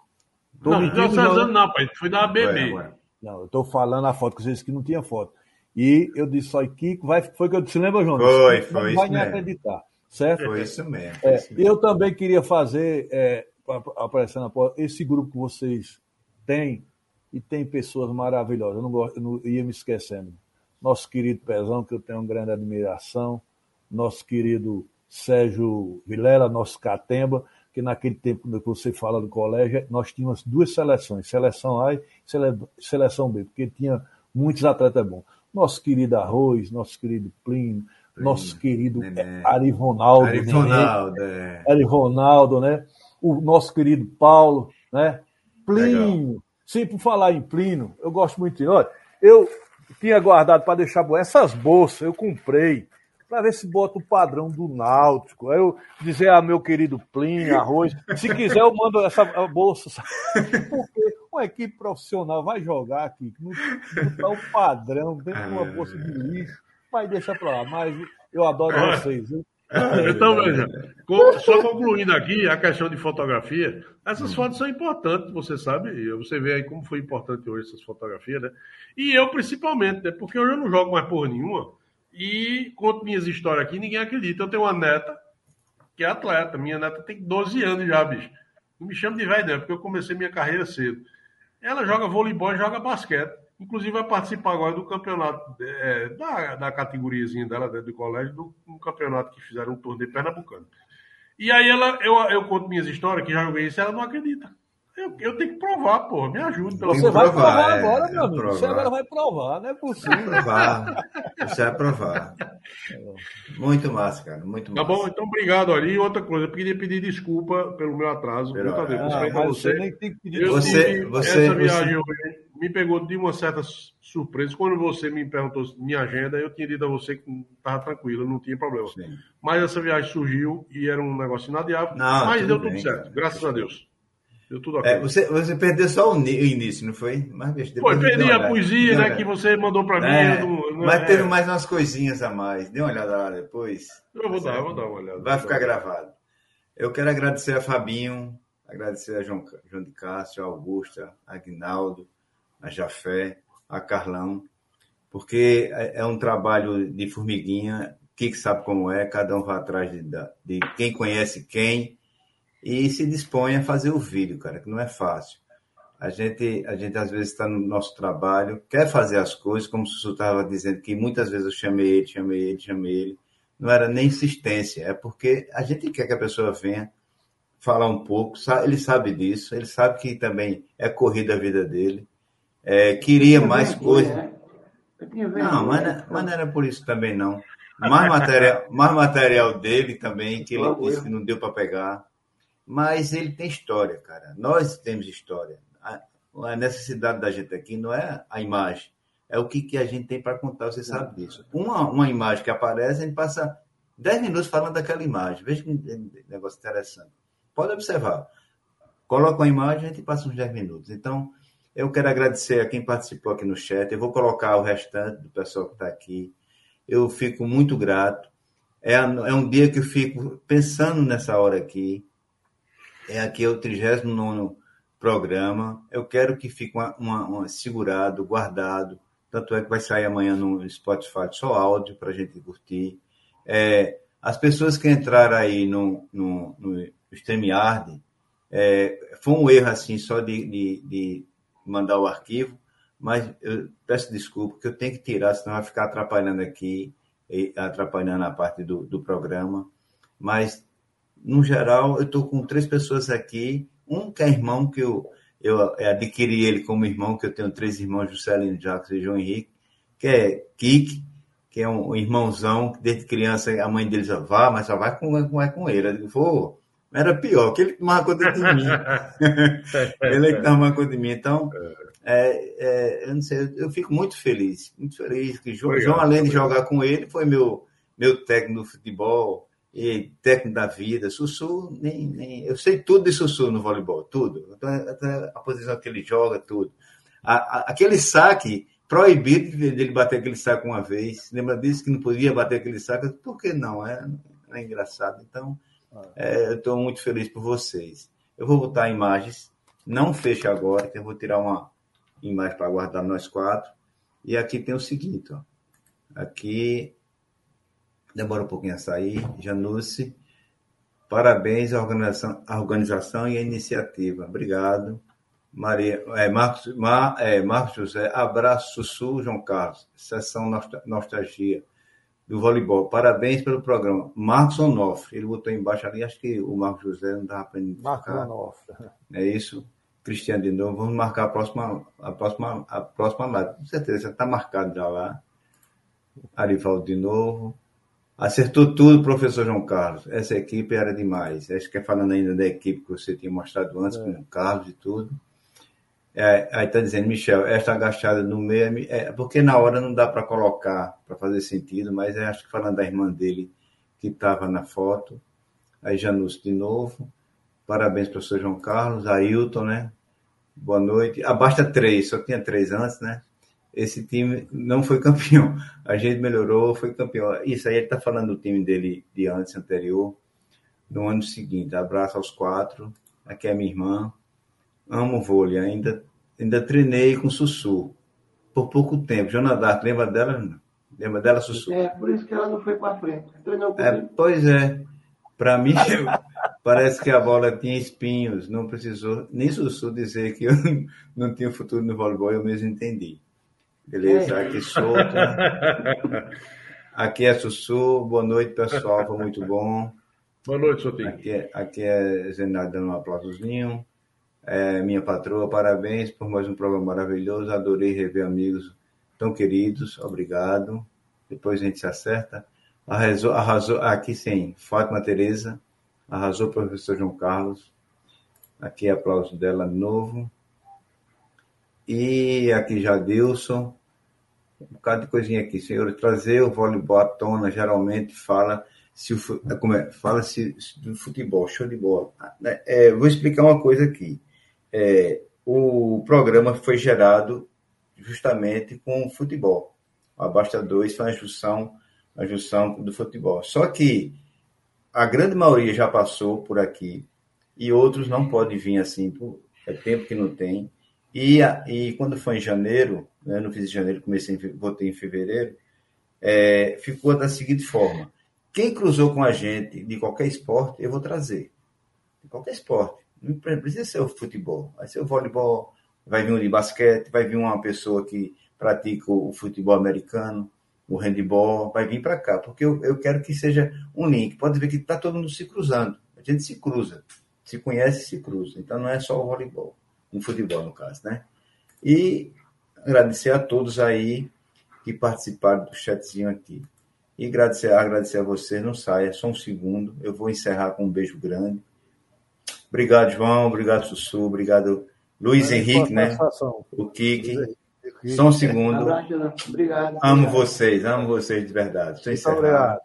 Tô não, Diocesano não, pai, foi da ABB. não, eu tô falando a foto que você disse que não tinha foto. E eu disse só, Kiko, vai, foi que eu disse, lembra, João? Foi, foi não vai me acreditar, certo? Foi isso mesmo. É, isso mesmo. Eu também queria fazer, é, aparecendo esse grupo que vocês têm, e tem pessoas maravilhosas. Eu não, gosto, eu não ia me esquecendo. Nosso querido Pezão, que eu tenho uma grande admiração, nosso querido Sérgio Vilela, nosso Catemba, que naquele tempo que você fala do colégio, nós tínhamos duas seleções, seleção A e seleção B, porque tinha muitos atletas bons. Nosso querido Arroz, nosso querido Plínio, nosso querido Ari Ronaldo. Ari Ronaldo, né? Ari Ronaldo, né? O nosso querido Paulo, né? Plínio, Legal. Sim, por falar em Plino, eu gosto muito de. Olha, eu tinha guardado para deixar boa. Essas bolsas eu comprei para ver se bota o padrão do Náutico. Aí eu dizer a meu querido Plínio, arroz, se quiser eu mando essa bolsa. Porque uma equipe profissional vai jogar aqui, não está o padrão, dentro de uma bolsa de lixo, vai deixar para lá. Mas eu adoro vocês, viu? Então, veja, só concluindo aqui a questão de fotografia, essas hum. fotos são importantes, você sabe, você vê aí como foi importante hoje essas fotografias, né? E eu principalmente, né? Porque hoje eu não jogo mais porra nenhuma e conto minhas histórias aqui, ninguém acredita. Eu tenho uma neta que é atleta, minha neta tem 12 anos já, bicho. Não me chama de velho, não, porque eu comecei minha carreira cedo. Ela joga voleibol e joga basquete. Inclusive vai participar agora do campeonato é, da, da categoriazinha dela, dentro do colégio, do campeonato que fizeram um torneio pernambucano. E aí ela, eu, eu conto minhas histórias, que já joguei isso, ela não acredita. Eu, eu tenho que provar, pô, me ajuda. Pelo Você vai provar, provar é, agora, meu amigo. Provar. Você agora vai provar, não é possível. Provar. Você vai provar. Muito massa, cara, muito massa. Tá bom, então obrigado ali. Outra coisa, eu queria pedir desculpa pelo meu atraso. Pelo... Muito ah, você. Nem tem que pedir você, você, essa viagem você... me pegou de uma certa surpresa. Quando você me perguntou minha agenda, eu tinha dito a você que estava tranquilo, não tinha problema. Sim. Mas essa viagem surgiu e era um negócio inadiável. Não, mas deu bem, tudo certo, cara. graças a Deus. Deu tudo ok. É, você, você perdeu só o, início, não foi? Mas, deixa, foi, perdi a poesia né, que você mandou para mim. É, não, mas é. teve mais umas coisinhas a mais. Dê uma olhada lá depois. Eu vou dar, eu vou dar uma olhada. Vai ficar gravado. Eu quero agradecer a Fabinho, agradecer a João, João de Castro, a Augusta, a Aguinaldo, a Jafé, a Carlão, porque é, é um trabalho de formiguinha, que sabe como é, cada um vai atrás de, de quem conhece quem, e se dispõe a fazer o vídeo, cara, que não é fácil. A gente, a gente às vezes está no nosso trabalho, quer fazer as coisas, como o Sussu estava dizendo, que muitas vezes eu chamei ele, chamei ele, chamei ele. Não era nem insistência, é porque a gente quer que a pessoa venha falar um pouco, ele sabe disso, ele sabe que também é corrida a vida dele, é, queria mais coisas. Né? Não, mas, mas não era por isso também, não. Mais material, mais material dele também, que ele disse que não deu para pegar mas ele tem história, cara. Nós temos história. A, necessidade da gente aqui não é a imagem, é o que, que a gente tem para contar, você sabe disso. Uma, uma imagem que aparece, a gente passa 10 minutos falando daquela imagem. Veja que negócio interessante. Pode observar. Coloca uma imagem, a gente passa uns 10 minutos. Então, eu quero agradecer a quem participou aqui no chat. Eu vou colocar o restante do pessoal que está aqui. Eu fico muito grato. É, é um dia que eu fico pensando nessa hora aqui é aqui é o 39 programa. Eu quero que fique uma, uma, uma, segurado, guardado. Tanto é que vai sair amanhã no Spotify só áudio para a gente curtir. É, as pessoas que entraram aí no, no, no StreamYard, é, foi um erro assim só de, de, de, mandar o arquivo, mas eu peço desculpa que eu tenho que tirar, senão vai ficar atrapalhando aqui, atrapalhando a parte do, do programa. Mas no geral, eu estou com três pessoas aqui. Um que é irmão, que eu, eu adquiri ele como irmão, que eu tenho três irmãos, Juscelino, Jacques e João Henrique, que é Kik, que é um irmãozão, que desde criança a mãe dele já vá, mas só vai com, vai com ele. Eu digo, vou. Era pior, que ele tomava conta de mim. ele é que tomava conta de mim. Então, é, é, eu não sei, eu fico muito feliz, muito feliz que João, João além de jogar com ele, foi meu, meu técnico no futebol, e técnico da vida. Sussu, nem, nem, eu sei tudo de Sussu no voleibol, tudo. Até a posição que ele joga, tudo. A, a, aquele saque, proibido dele bater aquele saque uma vez. Lembra disso que não podia bater aquele saque? Por que não? É, é engraçado. Então, é, eu estou muito feliz por vocês. Eu vou botar imagens, não fecha agora, que eu vou tirar uma imagem para guardar nós quatro. E aqui tem o seguinte, ó. Aqui demora um pouquinho a sair. Janusse, parabéns à organização, à organização e à iniciativa. Obrigado. Maria, é, Marcos, Mar, é, Marcos José, abraço, Sussu, João Carlos, sessão Nostalgia do voleibol. Parabéns pelo programa. Marcos Onofre, ele botou embaixo ali, acho que o Marcos José não estava aprendendo. Marcos Onofre. É isso. Cristiano de novo, vamos marcar a próxima, a próxima, a próxima live. Com certeza, está marcado já lá. Arivaldo de novo. Acertou tudo, professor João Carlos. Essa equipe era demais. Acho que é falando ainda da equipe que você tinha mostrado antes, é. com o Carlos e tudo. É, aí está dizendo, Michel, esta agachada no meio, é, porque na hora não dá para colocar, para fazer sentido, mas é, acho que falando da irmã dele que estava na foto. Aí Janus de novo. Parabéns, professor João Carlos. Ailton, né? boa noite. Abasta três, só tinha três antes, né? Esse time não foi campeão. A gente melhorou, foi campeão. Isso aí ele está falando do time dele de antes, anterior, no ano seguinte. Abraço aos quatro. Aqui é minha irmã. Amo vôlei. Ainda, ainda treinei com Sussu. Por pouco tempo. Jonadar, lembra dela? Lembra dela, Sussu? É, por isso que ela não foi para frente. Treinou é, pois é. Para mim, parece que a bola tinha espinhos. Não precisou nem Sussu dizer que eu não tinha futuro no voleibol. Eu mesmo entendi. Beleza, aqui solto. Aqui é Sussu. Boa noite, pessoal. Foi muito bom. Boa noite, Sotinho. Aqui é, aqui é Zenato dando um aplausozinho. É, minha patroa, parabéns por mais um programa maravilhoso. Adorei rever amigos tão queridos. Obrigado. Depois a gente se acerta. Arrasou, arrasou aqui sim, Fátima Tereza. Arrasou o professor João Carlos. Aqui é aplauso dela novo. E aqui já Dilson, um bocado de coisinha aqui. Senhor, trazer o voleibol à tona geralmente fala se o, é, como é, fala se do futebol, show de bola. É, vou explicar uma coisa aqui. É, o programa foi gerado justamente com o futebol. A Basta 2 foi a junção, a junção do futebol. Só que a grande maioria já passou por aqui e outros não podem vir assim, por, é tempo que não tem. E, e quando foi em janeiro, né, não fiz em janeiro, comecei, em, votei em fevereiro, é, ficou da seguinte forma: quem cruzou com a gente de qualquer esporte, eu vou trazer. De qualquer esporte. Não precisa ser o futebol, vai ser o voleibol, vai vir um de basquete, vai vir uma pessoa que pratica o futebol americano, o handball, vai vir para cá, porque eu, eu quero que seja um link. Pode ver que está todo mundo se cruzando. A gente se cruza, se conhece, se cruza. Então não é só o voleibol no futebol, no caso, né? E agradecer a todos aí que participaram do chatzinho aqui. E agradecer, agradecer a você, não saia, só um segundo. Eu vou encerrar com um beijo grande. Obrigado, João. Obrigado, Sussu. Obrigado, Luiz Henrique, né? O Kiki. Só um segundo. Obrigado. Amo vocês, amo vocês de verdade. Encerrado. Obrigado.